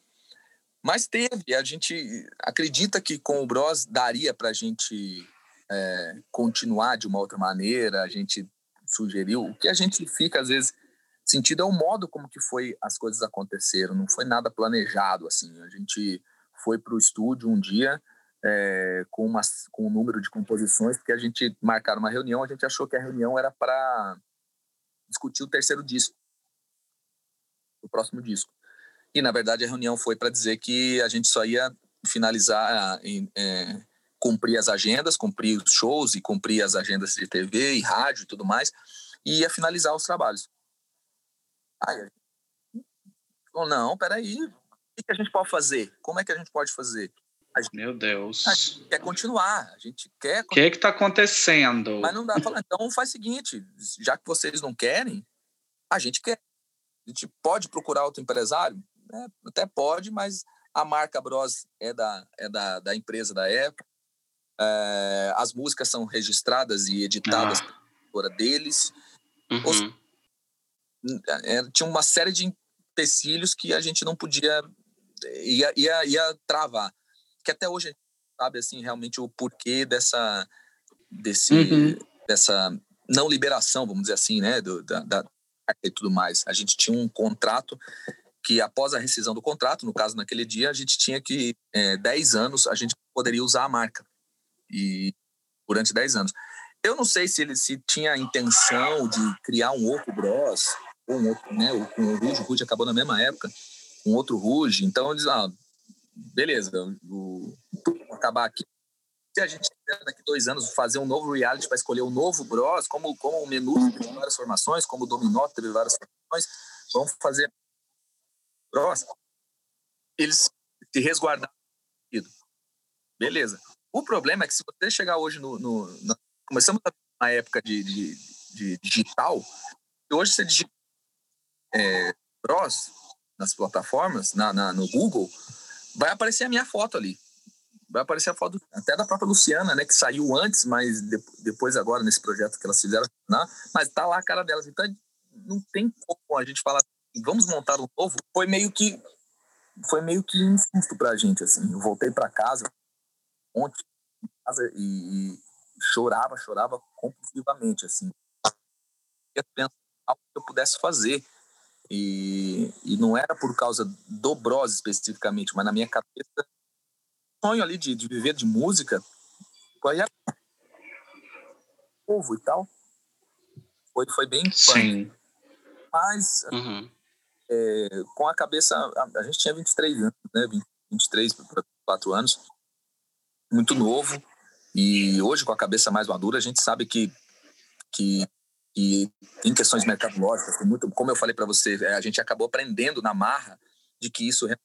[SPEAKER 3] Mas teve, a gente acredita que com o Bros daria para a gente é, continuar de uma outra maneira, a gente sugeriu. O que a gente fica, às vezes, sentido é o modo como que foi as coisas aconteceram, não foi nada planejado, assim. A gente foi para o estúdio um dia é, com, uma, com um número de composições, porque a gente marcaram uma reunião, a gente achou que a reunião era para discutir o terceiro disco, o próximo disco. E, na verdade, a reunião foi para dizer que a gente só ia finalizar, é, cumprir as agendas, cumprir os shows e cumprir as agendas de TV e rádio e tudo mais, e ia finalizar os trabalhos. Aí, não, peraí, o que a gente pode fazer? Como é que a gente pode fazer?
[SPEAKER 1] Gente, Meu Deus.
[SPEAKER 3] A gente quer continuar, a gente quer.
[SPEAKER 1] O que é que está acontecendo?
[SPEAKER 3] Mas não dá para falar, então faz o seguinte: já que vocês não querem, a gente quer. A gente pode procurar outro empresário? É, até pode, mas a marca Bros é da, é da, da empresa da época. É, as músicas são registradas e editadas ah. por deles. Uhum. Os, é, tinha uma série de empecilhos que a gente não podia ia, ia, ia travar que até hoje a gente sabe assim realmente o porquê dessa desse uhum. dessa não liberação vamos dizer assim né do, da, da e tudo mais. A gente tinha um contrato que após a rescisão do contrato no caso naquele dia a gente tinha que é, 10 anos a gente poderia usar a marca. E durante 10 anos. Eu não sei se ele se tinha a intenção de criar um outro Bros ou um outro né o, o Ruge o Ruge acabou na mesma época um outro Ruge então eles ah, beleza, o, acabar aqui. Se a gente daqui dois anos fazer um novo reality para escolher um novo Bros, como, como o menu teve várias formações, como o Dominó teve várias formações, vamos fazer Bros. Eles se resguardaram. Beleza. O problema é que se você chegar hoje no. no na, começamos na época de, de, de digital, e hoje você digita é, Bros nas plataformas, na, na, no Google, vai aparecer a minha foto ali. Vai aparecer a foto até da própria Luciana, né? Que saiu antes, mas de, depois agora nesse projeto que elas fizeram, né, mas tá lá a cara delas. Então não tem como a gente falar assim, vamos montar um novo. Foi meio que foi meio que um susto pra gente, assim. Eu voltei para casa ontem casa e, chorava, chorava compulsivamente, assim. Eu pensar algo que eu pudesse fazer e, e não era por causa do Bros especificamente, mas na minha cabeça, o sonho ali de, de viver de música, foi a povo e tal. Foi, foi bem
[SPEAKER 1] Sim.
[SPEAKER 3] Mas uhum. é, com a cabeça. A, a, gente tinha 23 anos, né? 20, 23 para 4 anos. Muito novo. E hoje, com a cabeça mais madura, a gente sabe que, que e em questões mercadológicas, muito, como eu falei para você, é, a gente acabou aprendendo na marra de que isso é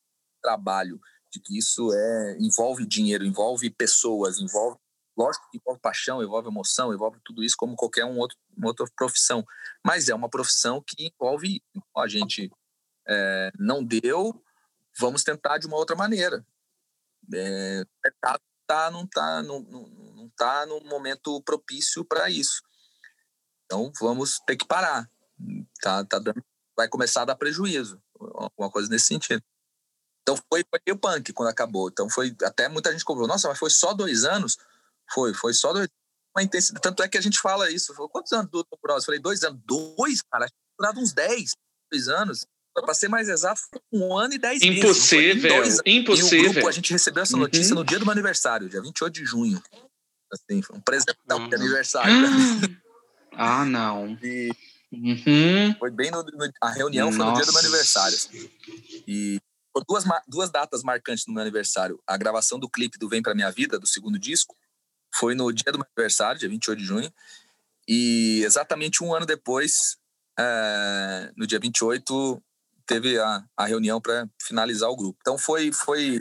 [SPEAKER 3] trabalho, de que isso é envolve dinheiro, envolve pessoas, envolve lógico que envolve paixão, envolve emoção, envolve tudo isso como qualquer um outro, uma outra profissão, mas é uma profissão que envolve a gente é, não deu, vamos tentar de uma outra maneira. É, tá, tá, não tá, não, não, não tá no momento propício para isso. Então vamos ter que parar. Tá, tá dando, vai começar a dar prejuízo, alguma coisa nesse sentido. Então foi, foi meio punk quando acabou. Então foi até muita gente cobrou. Nossa, mas foi só dois anos? Foi, foi só dois. Uma intensidade. Tanto é que a gente fala isso. Falou, quantos anos do Bros? Falei dois anos. Dois, cara. Durado uns dez, dois anos. Para ser mais exato, um ano e dez
[SPEAKER 1] impossível,
[SPEAKER 3] meses.
[SPEAKER 1] Impossível.
[SPEAKER 3] E o grupo, a gente recebeu essa notícia uhum. no dia do meu aniversário, dia 28 de junho. Assim, foi um presente uhum. de aniversário.
[SPEAKER 1] Ah, não.
[SPEAKER 3] E uhum. foi bem no, no, a reunião foi no dia do meu aniversário. Assim. E duas, duas datas marcantes no meu aniversário. A gravação do clipe do Vem Pra Minha Vida, do segundo disco, foi no dia do meu aniversário, dia 28 de junho. E exatamente um ano depois, é, no dia 28, teve a, a reunião para finalizar o grupo. Então foi, foi,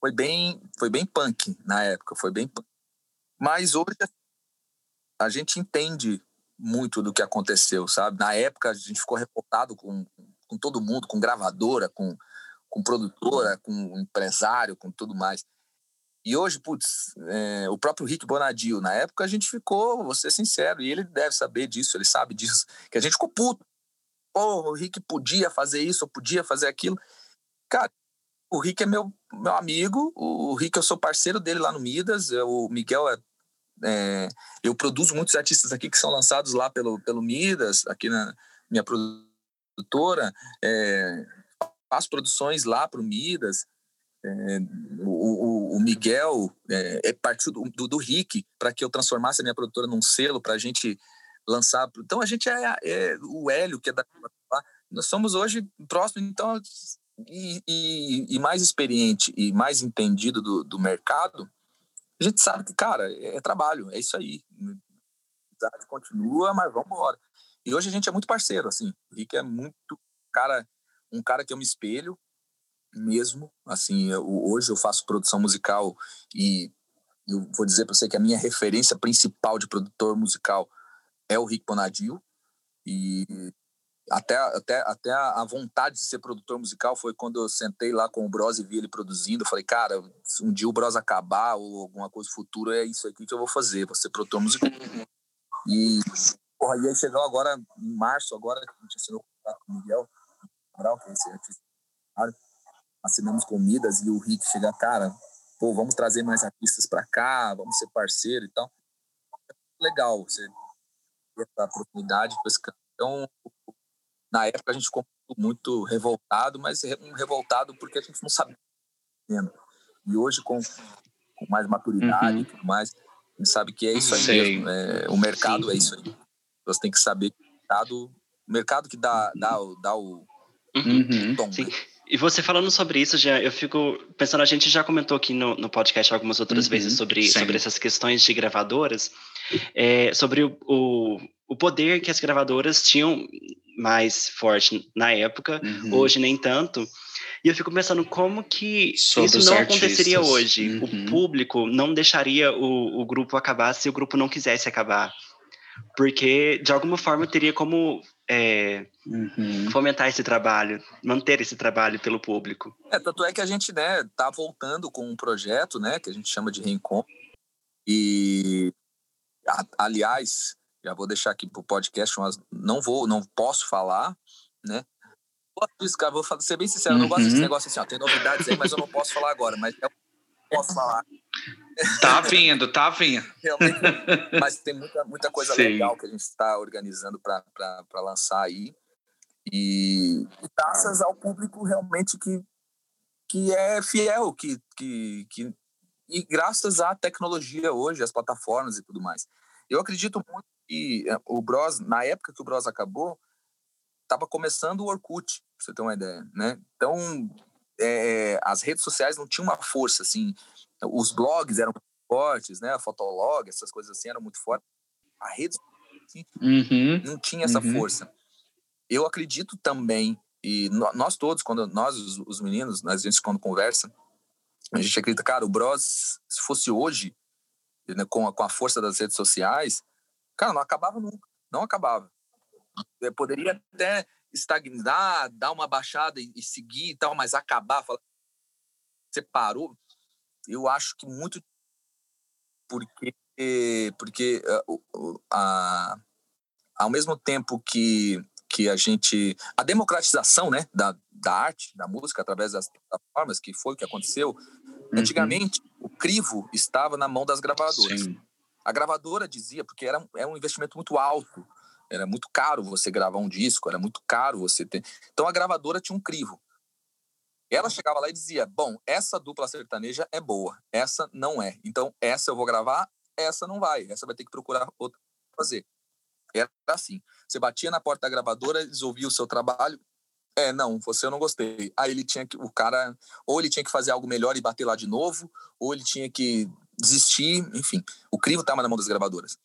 [SPEAKER 3] foi, bem, foi bem punk na época, foi bem punk. Mas hoje a gente entende muito do que aconteceu, sabe? Na época a gente ficou revoltado com, com todo mundo, com gravadora, com, com produtora, com empresário, com tudo mais. E hoje, putz, é, o próprio Rick Bonadio, na época a gente ficou, vou ser sincero, e ele deve saber disso, ele sabe disso, que a gente ficou puto. Pô, o Rick podia fazer isso, podia fazer aquilo. Cara, o Rick é meu, meu amigo, o Rick eu sou parceiro dele lá no Midas, o Miguel é, é, eu produzo muitos artistas aqui que são lançados lá pelo, pelo Midas, aqui na minha produtora, é, faço produções lá para o Midas, é, o, o, Miguel é, é partiu do, do, do Rick para que eu transformasse a minha produtora num selo para a gente lançar. Então a gente é, é, o Hélio, que é da. Nós somos hoje próximos, então, e, e, e, mais experiente e mais entendido do, do mercado, a gente sabe que, cara, é, é trabalho, é isso aí. A continua, mas vamos embora. E hoje a gente é muito parceiro, assim. O Rick é muito cara, um cara que eu me espelho, mesmo. Assim, eu, hoje eu faço produção musical e eu vou dizer para você que a minha referência principal de produtor musical é o Rick Bonadio. E até, até, até a vontade de ser produtor musical foi quando eu sentei lá com o Bros e vi ele produzindo. Falei, cara, se um dia o Bros acabar ou alguma coisa futura, é isso aqui que eu vou fazer, vou ser produtor musical. E, porra, e aí chegou agora, em março, agora a gente assinou o contrato com o Miguel Brau, que é esse artista assinamos comidas e o Rick chega, cara, pô, vamos trazer mais artistas para cá, vamos ser parceiro e tal. Legal você ter essa oportunidade com esse cara. Então, na época a gente ficou muito revoltado, mas um revoltado porque a gente não sabia. E hoje, com, com mais maturidade uhum. e tudo mais, a gente sabe que é isso aí mesmo. É, o mercado Sim. é isso aí. Você tem que saber que o mercado, o mercado que dá, dá, dá o,
[SPEAKER 2] uhum. tom. Sim. E você falando sobre isso, já eu fico pensando, a gente já comentou aqui no, no podcast algumas outras uhum, vezes sobre, sobre essas questões de gravadoras, é, sobre o, o, o, poder que as gravadoras tinham mais forte na época, uhum. hoje nem tanto. E eu fico pensando como que sobre isso não artistas. aconteceria hoje. Uhum. O público não deixaria o, o grupo acabar se o grupo não quisesse acabar. Porque, de alguma forma, teria como é, uhum. fomentar esse trabalho, manter esse trabalho pelo público.
[SPEAKER 3] É, tanto é que a gente, né, tá voltando com um projeto, né, que a gente chama de reencontro. E, a, aliás, já vou deixar aqui pro podcast, mas não vou, não posso falar, né? Isso, cara, vou ser bem sincero, uhum. eu não gosto desse uhum. negócio assim, ó, tem novidades aí, mas eu não posso falar agora, mas eu posso falar.
[SPEAKER 1] Tá vindo, tá vindo.
[SPEAKER 3] Realmente, mas tem muita, muita coisa Sim. legal que a gente está organizando para lançar aí. E, graças ao público realmente que, que é fiel, que, que, que, e graças à tecnologia hoje, as plataformas e tudo mais. Eu acredito muito que é, o Bros, na época que o Bros acabou, estava começando o Orkut, pra você ter uma ideia, né? Então, é, as redes sociais não tinham uma força, assim, os blogs eram fortes, né? A Fotolog, essas coisas assim eram muito fortes. A rede assim, uhum. não tinha essa uhum. força. Eu acredito também, e nós todos, quando nós, os meninos, a gente quando conversa, a gente acredita, cara, o Bros, se fosse hoje, né, com, a, com a força das redes sociais, cara, não acabava nunca. Não acabava. Eu poderia até estagnar, dar uma baixada e, e seguir e tal, mas acabar, falar, você parou, eu acho que muito porque porque uh, a, ao mesmo tempo que que a gente a democratização né da, da arte da música através das plataformas que foi o que aconteceu uhum. antigamente o crivo estava na mão das gravadoras Sim. a gravadora dizia porque era, era um investimento muito alto era muito caro você gravar um disco era muito caro você ter então a gravadora tinha um crivo ela chegava lá e dizia: Bom, essa dupla sertaneja é boa, essa não é. Então, essa eu vou gravar, essa não vai. Essa vai ter que procurar outra fazer. Era assim. Você batia na porta da gravadora, eles ouviam o seu trabalho. É, não, você eu não gostei. Aí ele tinha que, o cara, ou ele tinha que fazer algo melhor e bater lá de novo, ou ele tinha que desistir, enfim. O crivo estava na mão das gravadoras.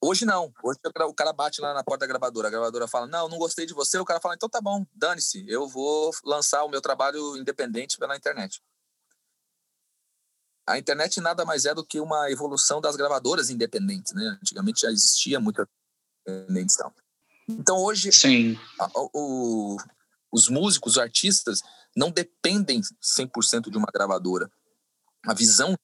[SPEAKER 3] Hoje não. Hoje o cara bate lá na porta da gravadora. A gravadora fala: Não, não gostei de você. O cara fala: Então tá bom, dane-se. Eu vou lançar o meu trabalho independente pela internet. A internet nada mais é do que uma evolução das gravadoras independentes, né? Antigamente já existia muita independentes tal. Então hoje. A, o, os músicos, os artistas, não dependem 100% de uma gravadora. A visão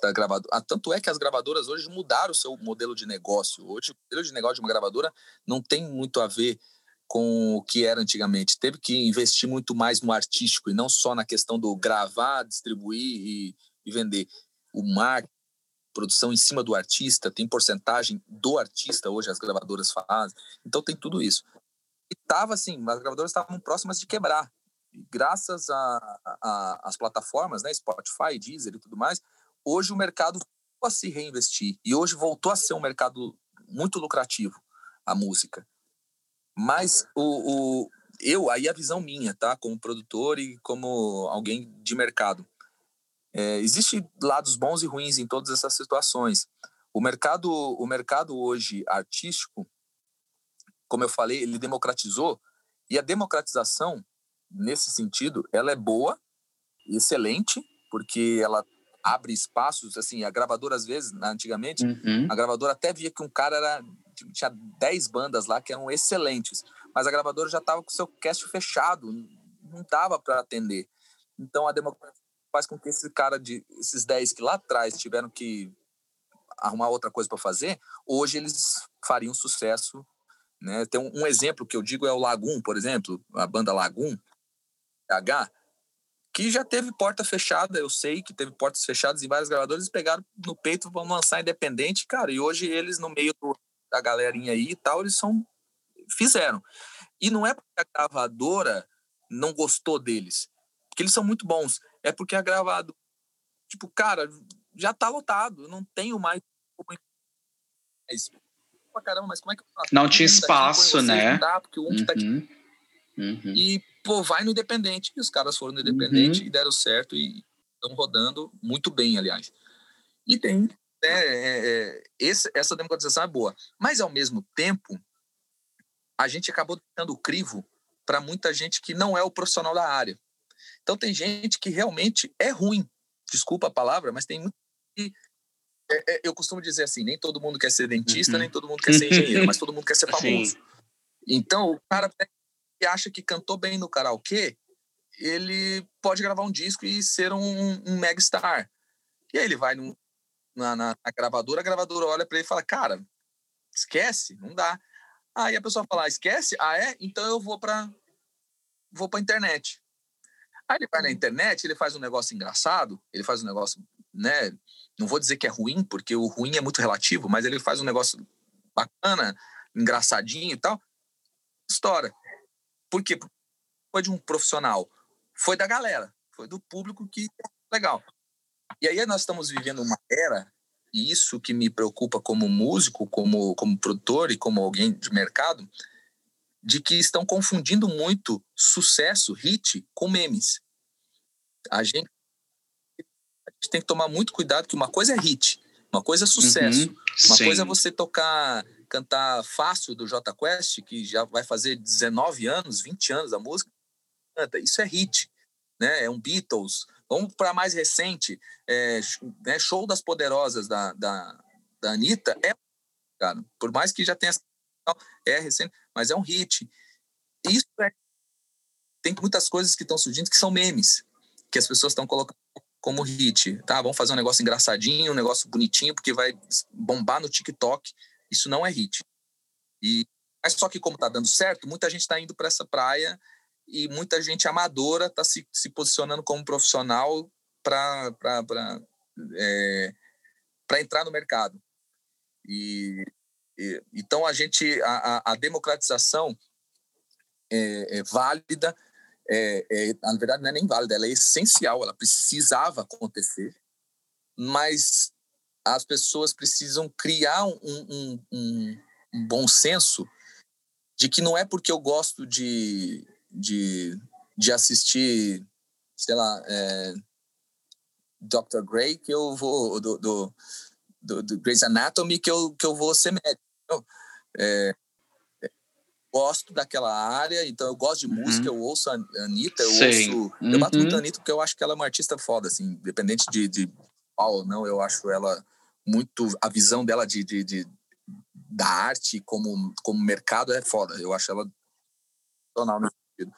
[SPEAKER 3] da gravadora. Ah, tanto é que as gravadoras hoje mudaram o seu modelo de negócio. Hoje, o modelo de negócio de uma gravadora não tem muito a ver com o que era antigamente. Teve que investir muito mais no artístico e não só na questão do gravar, distribuir e, e vender. O marketing, produção em cima do artista, tem porcentagem do artista, hoje as gravadoras fazem. Então tem tudo isso. E tava assim, as gravadoras estavam próximas de quebrar. E graças às plataformas, né, Spotify, Deezer e tudo mais, hoje o mercado a se reinvestir. E hoje voltou a ser um mercado muito lucrativo, a música. Mas o, o, eu, aí a visão minha, tá? Como produtor e como alguém de mercado. É, Existem lados bons e ruins em todas essas situações. O mercado, o mercado hoje artístico, como eu falei, ele democratizou e a democratização nesse sentido, ela é boa, excelente, porque ela abre espaços, assim, a gravadora às vezes, antigamente, uhum. a gravadora até via que um cara era tinha 10 bandas lá que eram excelentes, mas a gravadora já estava com o seu cast fechado, não dava para atender. Então a democracia faz com que esse cara de esses 10 que lá atrás tiveram que arrumar outra coisa para fazer, hoje eles fariam sucesso, né? Tem um, um, exemplo que eu digo é o Lagoon, por exemplo, a banda Lagoon H, que já teve porta fechada, eu sei que teve portas fechadas em várias gravadoras, eles pegaram no peito, vão lançar independente, cara, e hoje eles no meio do, da galerinha aí e tal, eles são fizeram. E não é porque a gravadora não gostou deles, porque eles são muito bons. É porque a gravado, tipo, cara, já tá lotado, eu não tenho mais como caramba, mas como é que eu
[SPEAKER 1] faço? Não tinha espaço, né?
[SPEAKER 3] Tá, porque o um uhum. tá. Uhum. E, pô, vai no Independente. E os caras foram no Independente uhum. e deram certo e estão rodando muito bem, aliás. E tem né, é, é, esse, essa democratização é boa. Mas, ao mesmo tempo, a gente acabou dando crivo para muita gente que não é o profissional da área. Então, tem gente que realmente é ruim. Desculpa a palavra, mas tem muito que é, é, eu costumo dizer assim, nem todo mundo quer ser dentista, uhum. nem todo mundo quer ser engenheiro, mas todo mundo quer ser famoso. Sim. Então, o cara que acha que cantou bem no karaokê, ele pode gravar um disco e ser um, um. E aí ele vai num, na, na, na gravadora, a gravadora olha para ele e fala: Cara, esquece, não dá. Aí a pessoa fala: ah, Esquece? Ah, é? Então eu vou para vou para internet. Aí ele vai na internet, ele faz um negócio engraçado, ele faz um negócio, né? Não vou dizer que é ruim, porque o ruim é muito relativo, mas ele faz um negócio bacana, engraçadinho e tal. Estoura. Por quê? Foi de um profissional. Foi da galera. Foi do público que legal. E aí nós estamos vivendo uma era, e isso que me preocupa como músico, como, como produtor e como alguém de mercado, de que estão confundindo muito sucesso, hit, com memes. A gente, a gente tem que tomar muito cuidado que uma coisa é hit, uma coisa é sucesso, uhum, uma sim. coisa é você tocar, cantar fácil do J Quest, que já vai fazer 19 anos, 20 anos a música, canta, isso é hit, né? É um Beatles, Vamos para mais recente, é, né, Show das Poderosas da, da, da Anitta. É, cara, por mais que já tenha. É recente, mas é um hit. Isso é. Tem muitas coisas que estão surgindo que são memes, que as pessoas estão colocando como hit. Tá, vamos fazer um negócio engraçadinho, um negócio bonitinho, porque vai bombar no TikTok. Isso não é hit. E, mas só que, como está dando certo, muita gente está indo para essa praia e muita gente amadora está se, se posicionando como profissional para é, entrar no mercado. E, e, então a gente a, a democratização é, é válida, é, é, na verdade não é nem válida, ela é essencial, ela precisava acontecer, mas as pessoas precisam criar um, um, um, um bom senso de que não é porque eu gosto de de, de assistir, sei lá, é, Dr. Gray, que eu vou, do, do, do, do Grey's Anatomy, que eu, que eu vou ser médico. É, é, gosto daquela área, então eu gosto de uhum. música, eu ouço a Anitta, eu Sim. ouço. Uhum. Eu bato muito a Anitta porque eu acho que ela é uma artista foda, assim, independente de, de qual ou não, eu acho ela muito. A visão dela de, de, de, da arte como, como mercado é foda. Eu acho ela total sentido.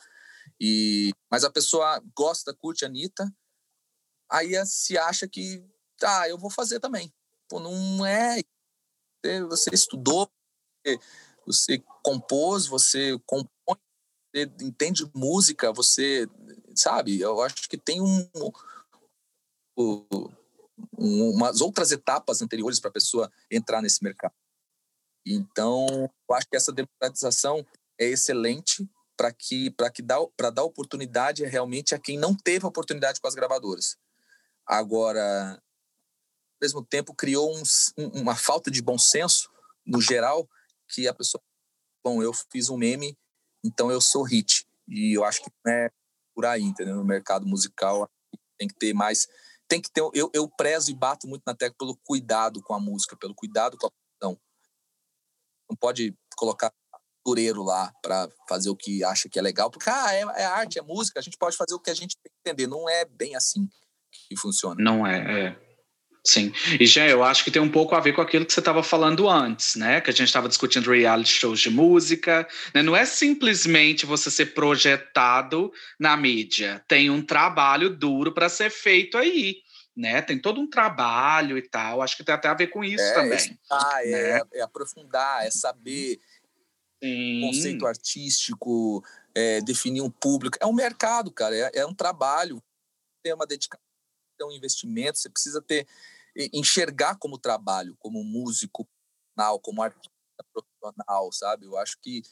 [SPEAKER 3] E, mas a pessoa gosta, curte a Anitta, aí se acha que, ah, eu vou fazer também. Pô, não é. Você estudou, você compôs, você compõe você entende música, você sabe, eu acho que tem um, um umas outras etapas anteriores para a pessoa entrar nesse mercado. Então, eu acho que essa democratização é excelente para que para que dá para dar oportunidade realmente a quem não teve oportunidade com as gravadoras. Agora, ao mesmo tempo criou um, uma falta de bom senso no geral que a pessoa bom, eu fiz um meme, então eu sou hit. E eu acho que não é por aí, entendeu? No mercado musical tem que ter mais tem que ter eu, eu prezo e bato muito na tecla pelo cuidado com a música, pelo cuidado com a produção. Não pode colocar costureiro lá para fazer o que acha que é legal, porque ah, é, é, arte, é música, a gente pode fazer o que a gente entender. Não é bem assim que funciona.
[SPEAKER 1] Não é, é. Sim. E já eu acho que tem um pouco a ver com aquilo que você estava falando antes, né? Que a gente estava discutindo reality shows de música. Né? Não é simplesmente você ser projetado na mídia. Tem um trabalho duro para ser feito aí. Né? Tem todo um trabalho e tal. Acho que tem até a ver com isso
[SPEAKER 3] é,
[SPEAKER 1] também.
[SPEAKER 3] Né? é, é aprofundar, é saber Sim. conceito artístico, é, definir um público. É um mercado, cara, é, é um trabalho. Tem uma dedicação, tem um investimento, você precisa ter enxergar como trabalho, como músico como artista profissional, sabe? Eu acho que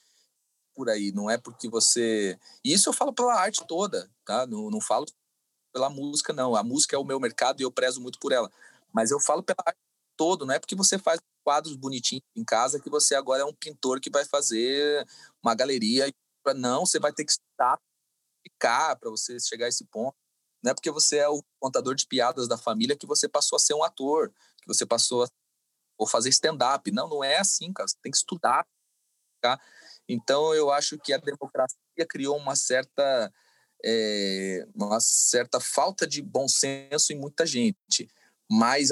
[SPEAKER 3] por aí, não é porque você. E isso eu falo pela arte toda, tá? Não, não falo pela música, não. A música é o meu mercado e eu prezo muito por ela. Mas eu falo pela arte toda, não é porque você faz quadros bonitinhos em casa que você agora é um pintor que vai fazer uma galeria. Não, você vai ter que estudar, ficar para você chegar a esse ponto. Não é porque você é o contador de piadas da família que você passou a ser um ator, que você passou a ou fazer stand-up. Não, não é assim, cara. Você tem que estudar. Tá? Então, eu acho que a democracia criou uma certa, é, uma certa falta de bom senso em muita gente. Mas,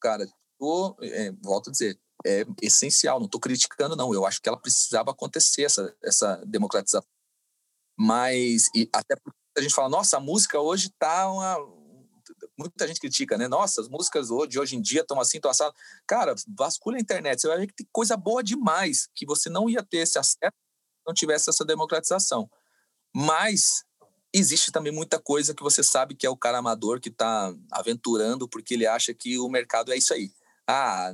[SPEAKER 3] cara, tô, é, volto a dizer, é essencial. Não estou criticando, não. Eu acho que ela precisava acontecer, essa, essa democratização. Mas, e até porque a gente fala, nossa, a música hoje tá uma. Muita gente critica, né? Nossa, as músicas de hoje em dia estão assim, estão assado. Cara, vasculha a internet, você vai ver que tem coisa boa demais, que você não ia ter esse acesso se não tivesse essa democratização. Mas existe também muita coisa que você sabe que é o cara amador que está aventurando porque ele acha que o mercado é isso aí. Ah,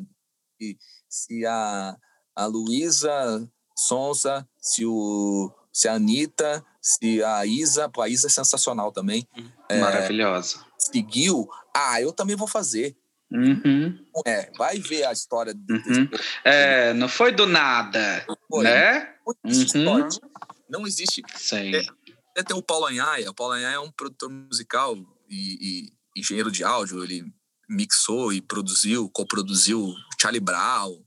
[SPEAKER 3] se a, a Luísa Sonza, se, o, se a Anitta se a Isa, pô, a Isa é sensacional também.
[SPEAKER 1] É, Maravilhosa.
[SPEAKER 3] É, seguiu, ah, eu também vou fazer.
[SPEAKER 1] Uhum.
[SPEAKER 3] É, vai ver a história.
[SPEAKER 1] Uhum. É, não foi do nada, foi. né?
[SPEAKER 3] Uhum. Não existe.
[SPEAKER 1] Sim.
[SPEAKER 3] É, tem o Paulo Anhaia. O Paulo Anhaia é um produtor musical e, e engenheiro de áudio. Ele mixou e produziu, coproduziu Charlie Brown,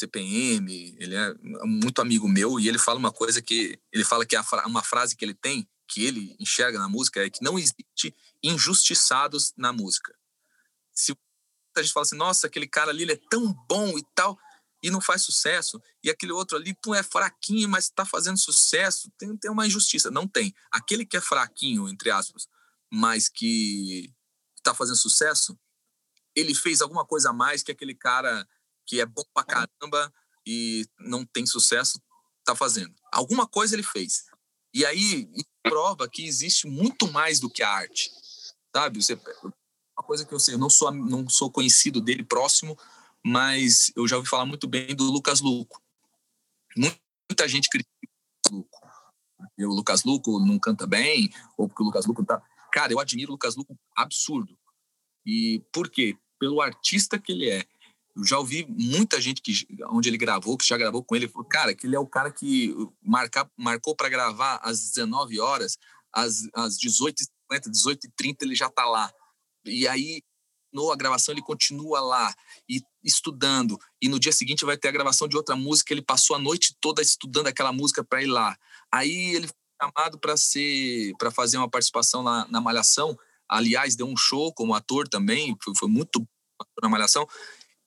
[SPEAKER 3] CPM, ele é muito amigo meu e ele fala uma coisa que ele fala que é uma frase que ele tem, que ele enxerga na música é que não existe injustiçados na música. Se a gente fala assim, nossa, aquele cara ali ele é tão bom e tal e não faz sucesso, e aquele outro ali pô, é fraquinho, mas está fazendo sucesso, tem, tem uma injustiça. Não tem. Aquele que é fraquinho, entre aspas, mas que está fazendo sucesso, ele fez alguma coisa a mais que aquele cara que é bom pra caramba e não tem sucesso, tá fazendo. Alguma coisa ele fez. E aí prova que existe muito mais do que a arte. Sabe? Você, uma coisa que eu sei, eu não sou, não sou conhecido dele próximo, mas eu já ouvi falar muito bem do Lucas Luco. Muita gente critica o Luco. o Lucas Luco não canta bem, ou porque o Lucas Luco tá. Cara, eu admiro o Lucas Luco absurdo. E por quê? Pelo artista que ele é. Já ouvi muita gente que onde ele gravou, que já gravou com ele, falou, cara, que ele é o cara que marca, marcou para gravar às 19 horas, às, às 18h50, 18h30 ele já está lá. E aí, no a gravação, ele continua lá e estudando. E no dia seguinte vai ter a gravação de outra música, ele passou a noite toda estudando aquela música para ir lá. Aí ele foi chamado para ser para fazer uma participação na, na Malhação. Aliás, deu um show como ator também, foi, foi muito na Malhação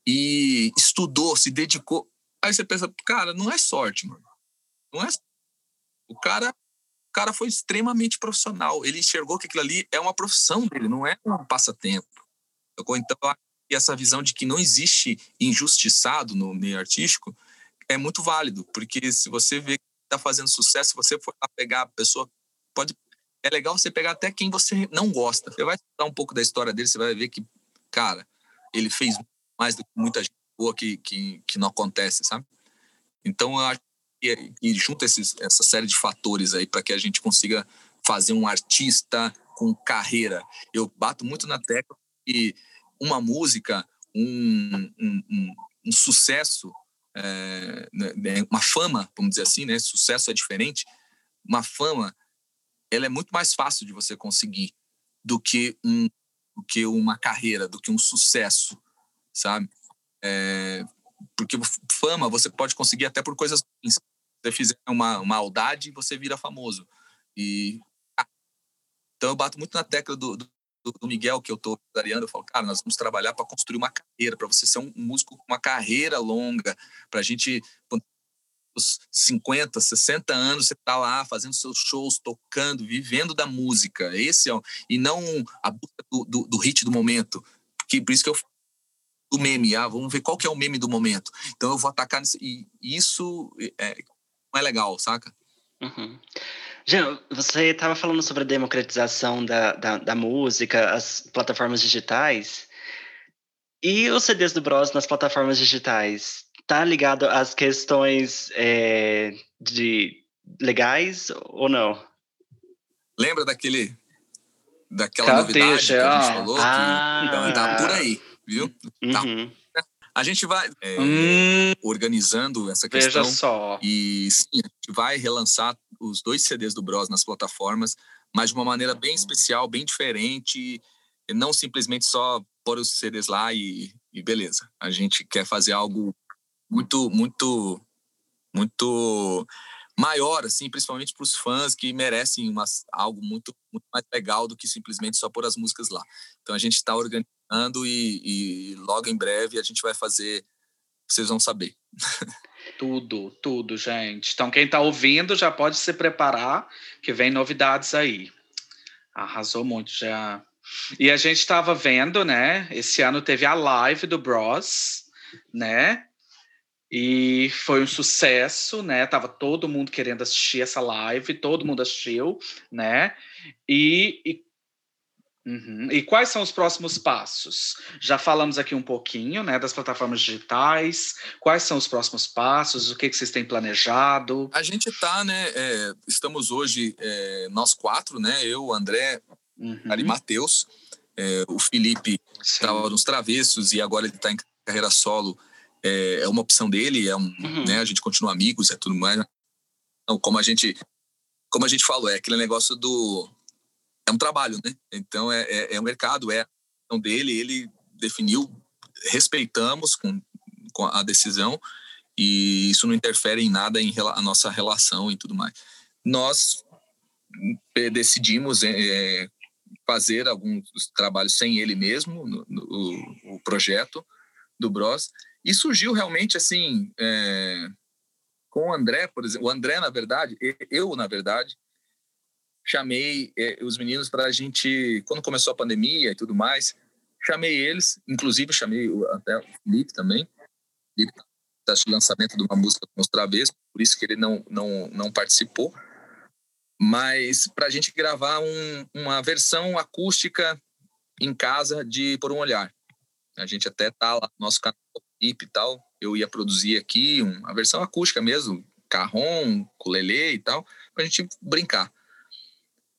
[SPEAKER 3] e estudou, se dedicou. Aí você pensa, cara, não é sorte, mano. Não é. O cara, o cara foi extremamente profissional. Ele enxergou que aquilo ali é uma profissão dele, não é um passatempo. Então, essa visão de que não existe injustiçado no meio artístico é muito válido, porque se você vê está fazendo sucesso, você for pegar a pessoa, pode é legal você pegar até quem você não gosta. Você vai estudar um pouco da história dele, você vai ver que, cara, ele fez mais do que muita gente boa que, que, que não acontece, sabe? Então, eu acho que junta esses, essa série de fatores aí para que a gente consiga fazer um artista com carreira. Eu bato muito na tecla que uma música, um, um, um, um sucesso, é, uma fama, vamos dizer assim, né? Sucesso é diferente. Uma fama, ela é muito mais fácil de você conseguir do que um, do que uma carreira, do que um sucesso, sabe? É, porque fama você pode conseguir até por coisas ruins. Se você fizer uma, maldade, você vira famoso. E então eu bato muito na tecla do, do, do Miguel que eu tô ariando, eu falo, cara, nós vamos trabalhar para construir uma carreira, para você ser um músico com uma carreira longa, para a gente os 50, 60 anos você tá lá fazendo seus shows, tocando, vivendo da música. Esse é e não a busca do, do, do hit do momento. Que por isso que eu do meme, ah, vamos ver qual que é o meme do momento. Então eu vou atacar nisso, e isso é, não é legal, saca?
[SPEAKER 2] Uhum. Jean, você estava falando sobre a democratização da, da, da, música, as plataformas digitais. E os CDs do Bros nas plataformas digitais? Tá ligado às questões é, de legais ou não?
[SPEAKER 3] Lembra daquele daquela Cadê, novidade que a gente falou? Ah, que, então, tá por aí viu? Tá. Uhum. Tá. A gente vai é, hum, organizando essa questão.
[SPEAKER 1] Veja só.
[SPEAKER 3] E sim, a gente vai relançar os dois CDs do Bros nas plataformas, mas de uma maneira bem especial, bem diferente. Não simplesmente só pôr os CDs lá e, e beleza. A gente quer fazer algo muito, muito, muito maior, assim, principalmente para os fãs que merecem uma, algo muito, muito mais legal do que simplesmente só pôr as músicas lá. Então a gente está organizando e, e, logo em breve a gente vai fazer, vocês vão saber.
[SPEAKER 1] Tudo, tudo, gente. Então quem está ouvindo já pode se preparar, que vem novidades aí. Arrasou muito já. E a gente estava vendo, né? Esse ano teve a live do Bros, né? E foi um sucesso, né? Tava todo mundo querendo assistir essa live, todo mundo assistiu, né? E, e, uhum. e, quais são os próximos passos? Já falamos aqui um pouquinho, né, das plataformas digitais. Quais são os próximos passos? O que, que vocês têm planejado?
[SPEAKER 3] A gente tá, né? É, estamos hoje é, nós quatro, né? Eu, André, uhum. Ari Matheus, é, o Felipe estava nos travessos e agora ele está em carreira solo é, é uma opção dele, é um, uhum. né, a gente continua amigos, é tudo mais. Então, como a gente, como a gente falou, é aquele negócio do é um trabalho, né? Então é, é, é um mercado, é decisão dele, ele definiu, respeitamos com, com a decisão e isso não interfere em nada em a nossa relação e tudo mais. Nós é, decidimos é, fazer alguns trabalhos sem ele mesmo, no, no, o projeto do Bros, e surgiu realmente assim, é, com o André, por exemplo, o André, na verdade, eu, na verdade, chamei é, os meninos para a gente, quando começou a pandemia e tudo mais, chamei eles, inclusive chamei até o Felipe também, ele está lançamento de uma música com os Travessos, por isso que ele não, não, não participou, mas para a gente gravar um, uma versão acústica em casa de Por Um Olhar. A gente até tá lá no nosso canal equipe e tal, eu ia produzir aqui uma versão acústica mesmo, carrom, ukulele e tal, pra gente brincar.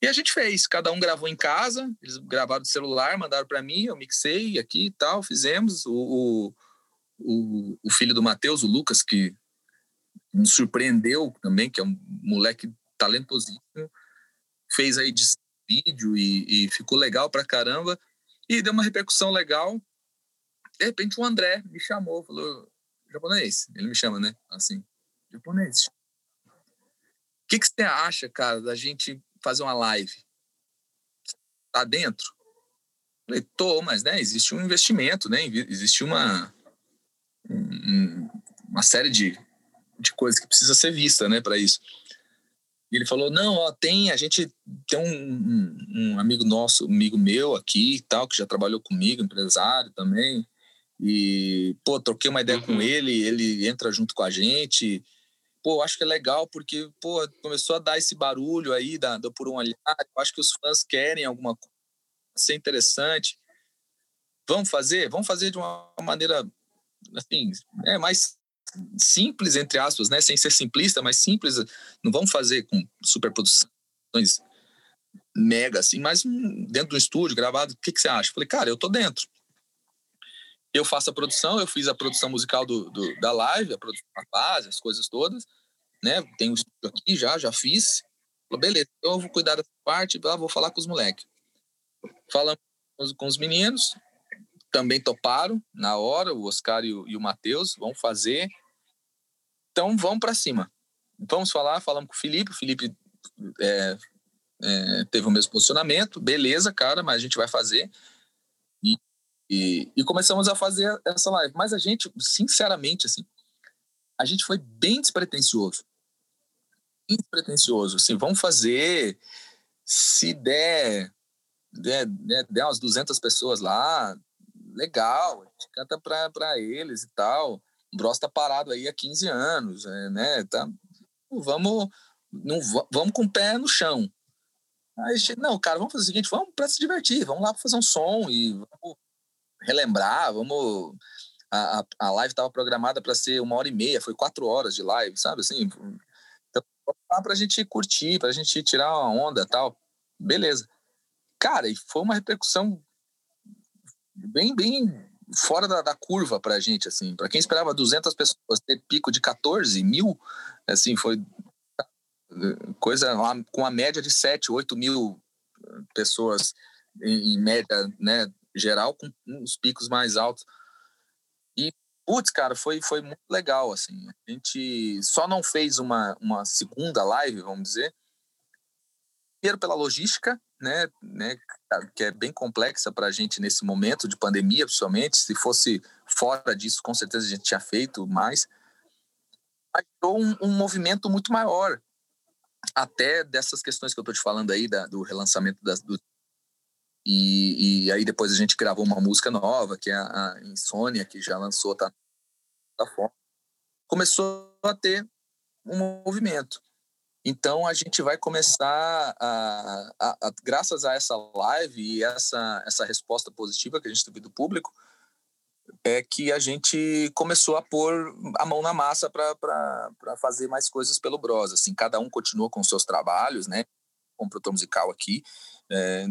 [SPEAKER 3] E a gente fez, cada um gravou em casa, eles gravaram do celular, mandaram para mim, eu mixei aqui e tal, fizemos. O, o, o filho do Matheus, o Lucas, que me surpreendeu também, que é um moleque talentosíssimo, fez aí de vídeo e, e ficou legal pra caramba, e deu uma repercussão legal de repente o André me chamou, falou, japonês, ele me chama, né? Assim, japonês. O que, que você acha, cara, da gente fazer uma live? Tá dentro? Falei, tô, mas né, existe um investimento, né? Existe uma, um, uma série de, de coisas que precisa ser vista, né, para isso. E ele falou, não, ó, tem, a gente tem um, um, amigo nosso, um amigo meu aqui e tal, que já trabalhou comigo, empresário também, e, pô, troquei uma ideia uhum. com ele, ele entra junto com a gente. Pô, acho que é legal porque, pô, começou a dar esse barulho aí da, da por um olhar. Eu acho que os fãs querem alguma coisa, ser interessante. Vamos fazer? Vamos fazer de uma maneira, assim, é mais simples, entre aspas, né? Sem ser simplista, mas simples. Não vamos fazer com superproduções mega, assim, mas dentro do estúdio, gravado. O que, que você acha? Falei, cara, eu tô dentro. Eu faço a produção, eu fiz a produção musical do, do da live, a produção da base, as coisas todas, né? Tem o estúdio aqui já, já fiz. Falei, beleza, então eu vou cuidar dessa parte, vou falar com os moleques. Falamos com os meninos, também toparam na hora, o Oscar e o, o Matheus vão fazer. Então vamos para cima. Vamos falar, falamos com o Felipe, o Felipe é, é, teve o mesmo posicionamento, beleza, cara, mas a gente vai fazer. E, e, começamos a fazer essa live. Mas a gente, sinceramente, assim, a gente foi bem despretensioso. Bem despretensioso. Assim, vamos fazer, se der, der, der, der umas 200 pessoas lá, legal, a gente canta para eles e tal. O Bros tá parado aí há 15 anos, é, né? Tá, vamos, não, vamos com o pé no chão. Aí, não, cara, vamos fazer o seguinte, vamos para se divertir, vamos lá fazer um som e vamos relembrar, vamos... A, a, a live estava programada para ser uma hora e meia, foi quatro horas de live, sabe, assim... Então, para a gente curtir, para a gente tirar uma onda tal. Beleza. Cara, e foi uma repercussão bem, bem fora da, da curva para a gente, assim. Para quem esperava 200 pessoas ter pico de 14 mil, assim, foi coisa com a média de 7, 8 mil pessoas em, em média, né, geral, com os picos mais altos. E, putz, cara, foi, foi muito legal, assim. A gente só não fez uma, uma segunda live, vamos dizer, primeiro pela logística, né, né que é bem complexa para a gente nesse momento de pandemia, principalmente. Se fosse fora disso, com certeza a gente tinha feito mais. Mas um, um movimento muito maior, até dessas questões que eu estou te falando aí, da, do relançamento das, do, e, e, aí depois a gente gravou uma música nova, que é a, a Insônia, que já lançou, tá, tá fora. Começou a ter um movimento. Então a gente vai começar a, a, a, graças a essa live e essa essa resposta positiva que a gente teve do público, é que a gente começou a pôr a mão na massa para fazer mais coisas pelo Bros. Assim, cada um continua com seus trabalhos, né? Com o produtor musical aqui, é,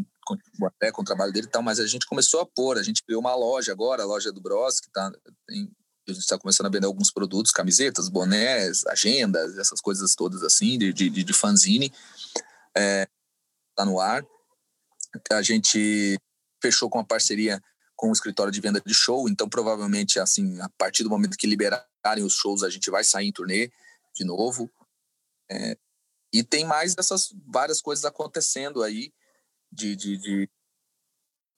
[SPEAKER 3] até com o trabalho dele e tal, mas a gente começou a pôr, a gente criou uma loja agora, a loja do Bros, que tá, tem a gente está começando a vender alguns produtos, camisetas, bonés, agendas, essas coisas todas assim, de, de, de fanzine. É, tá no ar. A gente fechou com uma parceria com o escritório de venda de show, então provavelmente, assim, a partir do momento que liberarem os shows, a gente vai sair em turnê de novo. É, e tem mais dessas várias coisas acontecendo aí de, de, de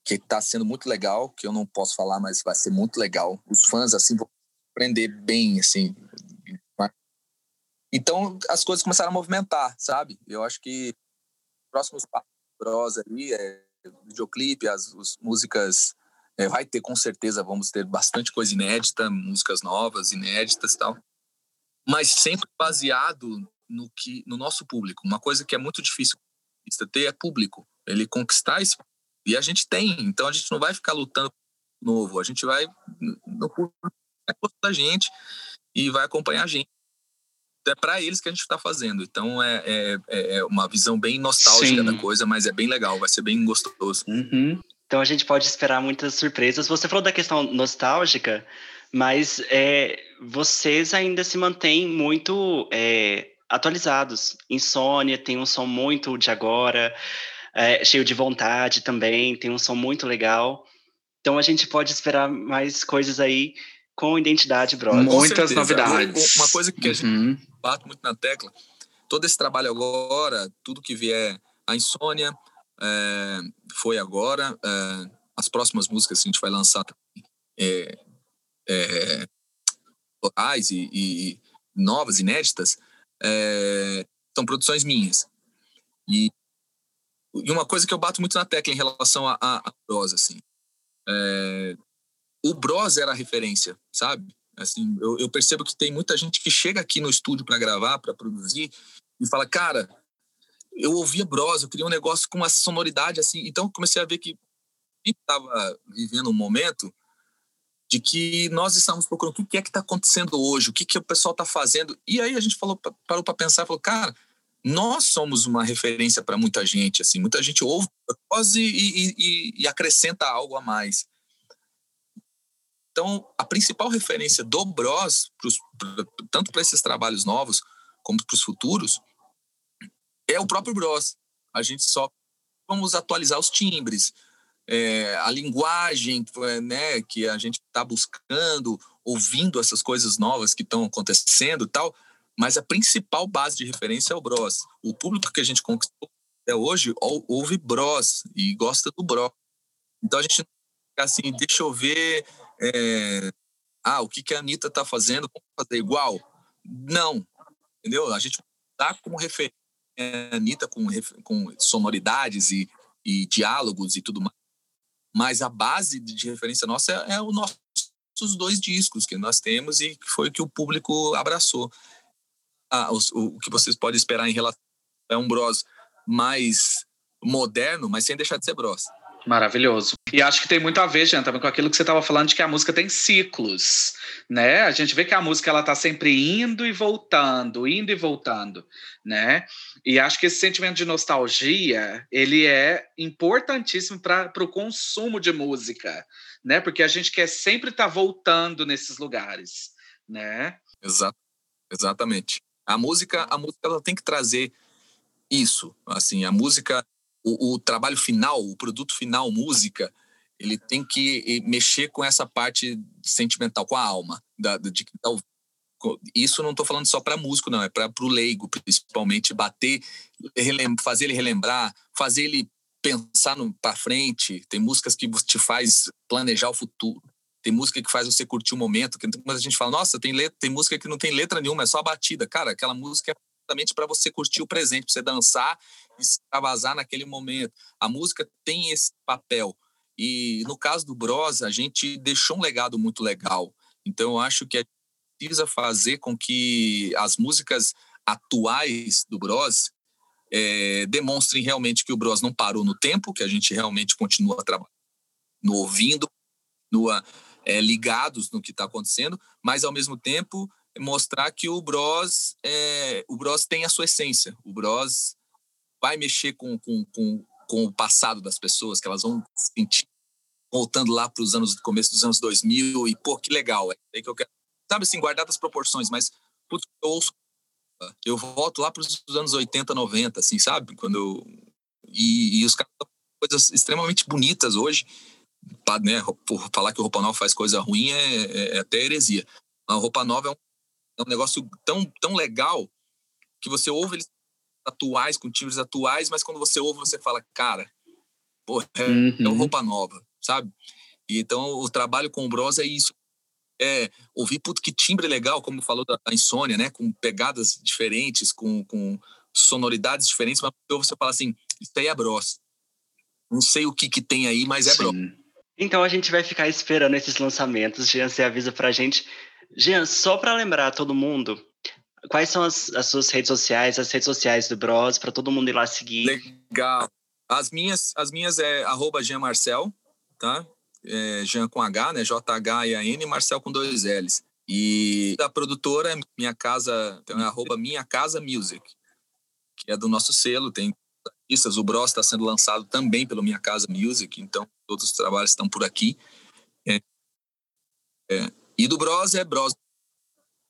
[SPEAKER 3] que está sendo muito legal, que eu não posso falar, mas vai ser muito legal. Os fãs assim vão aprender bem, assim. Então as coisas começaram a movimentar, sabe? Eu acho que próximos passos ali é videoclipe, as, as músicas é, vai ter com certeza, vamos ter bastante coisa inédita, músicas novas, inéditas e tal, mas sempre baseado no que no nosso público. Uma coisa que é muito difícil ter é público, ele conquistar isso e a gente tem, então a gente não vai ficar lutando novo, a gente vai no público da gente e vai acompanhar a gente. É para eles que a gente está fazendo. Então é, é, é, uma visão bem nostálgica Sim. da coisa, mas é bem legal, vai ser bem gostoso.
[SPEAKER 2] Uhum. Então a gente pode esperar muitas surpresas. Você falou da questão nostálgica, mas é, vocês ainda se mantêm muito é, atualizados. Insônia tem um som muito de agora, é, cheio de vontade também, tem um som muito legal. Então a gente pode esperar mais coisas aí com identidade, brother.
[SPEAKER 1] Muitas novidades.
[SPEAKER 3] Uma coisa que uhum. a gente uhum. bate muito na tecla, todo esse trabalho agora, tudo que vier, a insônia, é, foi agora, é, as próximas músicas que a gente vai lançar é, é, locais e, e, novas, inéditas, é, são produções minhas. E, e uma coisa que eu bato muito na tecla em relação a, a, a Bros, assim, é, o Bros era a referência, sabe? Assim, eu, eu percebo que tem muita gente que chega aqui no estúdio para gravar, para produzir, e fala, cara, eu ouvia Bros, eu queria um negócio com uma sonoridade assim. Então comecei a ver que estava vivendo um momento de que nós estamos procurando o que é que está acontecendo hoje, o que, que o pessoal está fazendo. E aí a gente falou, parou para pensar, falou, cara, nós somos uma referência para muita gente, assim, muita gente ouve e, e, e, e acrescenta algo a mais. Então, a principal referência do Bros, pros, tanto para esses trabalhos novos como para os futuros, é o próprio Bros. A gente só vamos atualizar os timbres, é, a linguagem né, que a gente está buscando, ouvindo essas coisas novas que estão acontecendo tal, mas a principal base de referência é o Bros. O público que a gente conquistou até hoje ouve Bros e gosta do Bros. Então a gente assim, deixa eu ver é, ah, o que, que a Anitta está fazendo, vamos fazer igual? Não, entendeu? A gente dá como referência a Anitta com, com sonoridades e, e diálogos e tudo mais. Mas a base de referência nossa é, é o nosso os dois discos que nós temos e foi que o público abraçou. Ah, o, o, que vocês podem esperar em relação é um Bros mais moderno, mas sem deixar de ser Bros.
[SPEAKER 1] Maravilhoso. E acho que tem muito a ver, Jean, também com aquilo que você estava falando de que a música tem ciclos, né? A gente vê que a música ela tá sempre indo e voltando, indo e voltando, né? E acho que esse sentimento de nostalgia, ele é importantíssimo para o consumo de música, né? Porque a gente quer sempre estar tá voltando nesses lugares, né?
[SPEAKER 3] Exato. Exatamente. A música, a música ela tem que trazer isso, assim, a música o, o, trabalho final, o produto final, música, ele tem que mexer com essa parte sentimental, com a alma da, de quem tá isso não estou falando só para músico, não, é para o leigo, principalmente, bater, fazer ele relembrar, fazer ele pensar para frente. Tem músicas que te faz planejar o futuro. Tem música que faz você curtir o momento. Que a gente fala, nossa, tem, letra, tem música que não tem letra nenhuma, é só a batida. Cara, aquela música é exatamente para você curtir o presente, para você dançar e se extravasar naquele momento. A música tem esse papel. E no caso do Bros, a gente deixou um legado muito legal. Então eu acho que a gente precisa fazer com que as músicas atuais do Bros é, demonstrem realmente que o Bros não parou no tempo, que a gente realmente continua trabalhando, no ouvindo, no, é, ligados no que está acontecendo, mas ao mesmo tempo mostrar que o Bros, é, o Bros tem a sua essência. O Bros vai mexer com, com, com, com o passado das pessoas, que elas vão sentir voltando lá para os anos começo dos anos 2000 e pô, que legal. É que eu quero, sabe assim, guardar as proporções, mas putz, eu ouço eu volto lá para os anos 80, 90, assim, sabe? Quando eu, e, e os caras coisas extremamente bonitas hoje, né? Por falar que o Roupa Nova faz coisa ruim é, é, é até heresia. A Roupa Nova é um é um negócio tão, tão legal que você ouve eles atuais, com timbres atuais, mas quando você ouve, você fala, cara, pô, é, uhum. é roupa nova, sabe? E então o trabalho com o Bros é isso. É ouvir, puto, que timbre legal, como falou da, da Insônia, né? Com pegadas diferentes, com, com sonoridades diferentes, mas você fala assim, isso aí é Bros. Não sei o que que tem aí, mas é Sim. Bros.
[SPEAKER 2] Então a gente vai ficar esperando esses lançamentos. Jean, você avisa pra gente. Jean, só para lembrar todo mundo, quais são as, as, suas redes sociais, as redes sociais do Bros, para todo mundo ir lá seguir?
[SPEAKER 3] Legal. As minhas, as minhas é arroba Jean Marcel, tá? É, Jean com H, né? J-H-E-A-N, Marcel com dois L's. E a produtora é Minha Casa, então é arroba Minha Casa Music, que é do nosso selo, tem artistas. O Bros está sendo lançado também pelo Minha Casa Music, então todos os trabalhos estão por aqui. É, é, e do Bros é Bros.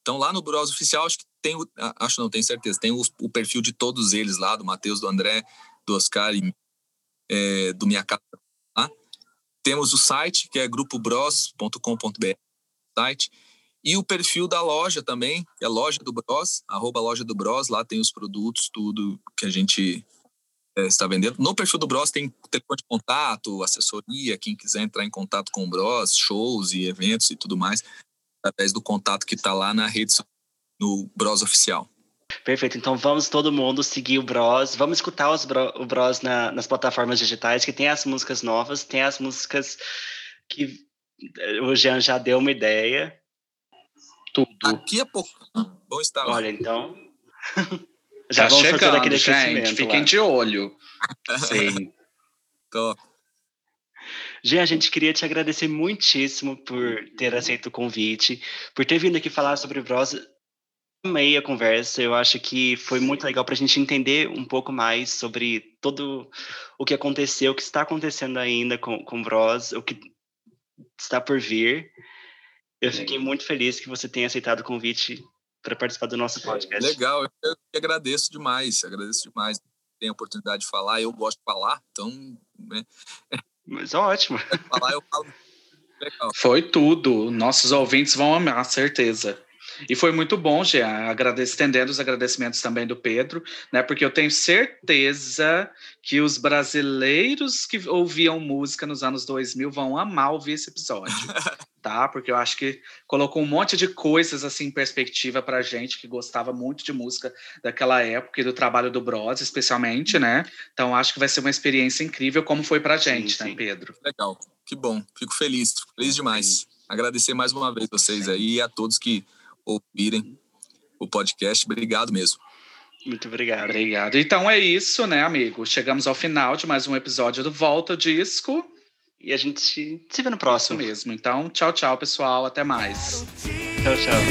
[SPEAKER 3] Então lá no Bros oficial acho que tem, acho não tenho certeza, tem o, o perfil de todos eles lá, do Matheus, do André, do Oscar e é, do Minha Casa. Tá? Temos o site que é grupobros.com.br, site e o perfil da loja também, que é loja do Bros, arroba loja do Bros, lá tem os produtos, tudo que a gente está vendendo. No perfil do Bros tem telefone de contato, assessoria, quem quiser entrar em contato com o Bros, shows e eventos e tudo mais, através do contato que está lá na rede no Bros Oficial.
[SPEAKER 2] Perfeito, então vamos todo mundo seguir o Bros, vamos escutar os Bro, o Bros na, nas plataformas digitais, que tem as músicas novas, tem as músicas que o Jean já deu uma ideia.
[SPEAKER 1] Tudo.
[SPEAKER 3] Daqui a pouco. Bom estar lá.
[SPEAKER 2] Olha, então.
[SPEAKER 1] Já tá vamos chegando, gente. Fiquem lá. de olho. Sim.
[SPEAKER 3] Top.
[SPEAKER 2] Jean, a gente queria te agradecer muitíssimo por ter aceito o convite, por ter vindo aqui falar sobre Bros. Amei a conversa, eu acho que foi muito legal para a gente entender um pouco mais sobre todo o que aconteceu, o que está acontecendo ainda com, com Bros, o que está por vir. Eu fiquei muito feliz que você tenha aceitado o convite para participar do nosso podcast.
[SPEAKER 3] Legal, eu agradeço demais, agradeço demais. Tem a oportunidade de falar, eu gosto de falar, então. Né?
[SPEAKER 2] Mas ótimo.
[SPEAKER 3] Falar, eu falo.
[SPEAKER 1] Legal. Foi tudo. Nossos ouvintes vão amar, certeza. E foi muito bom, Jean, estendendo os agradecimentos também do Pedro, né? Porque eu tenho certeza que os brasileiros que ouviam música nos anos 2000 vão amar ouvir esse episódio, tá? Porque eu acho que colocou um monte de coisas assim em perspectiva pra gente que gostava muito de música daquela época e do trabalho do Bros, especialmente, né? Então acho que vai ser uma experiência incrível como foi pra gente, sim, né, sim. Pedro?
[SPEAKER 3] Legal. Que bom. Fico feliz, feliz demais. Agradecer mais uma vez vocês aí e a todos que ouvirem o podcast. Obrigado mesmo.
[SPEAKER 2] Muito obrigado.
[SPEAKER 1] Obrigado. Então é isso, né, amigo? Chegamos ao final de mais um episódio do Volta Disco.
[SPEAKER 2] E a gente se vê no próximo.
[SPEAKER 1] Isso mesmo. Então, tchau, tchau, pessoal. Até mais.
[SPEAKER 2] Tchau, tchau.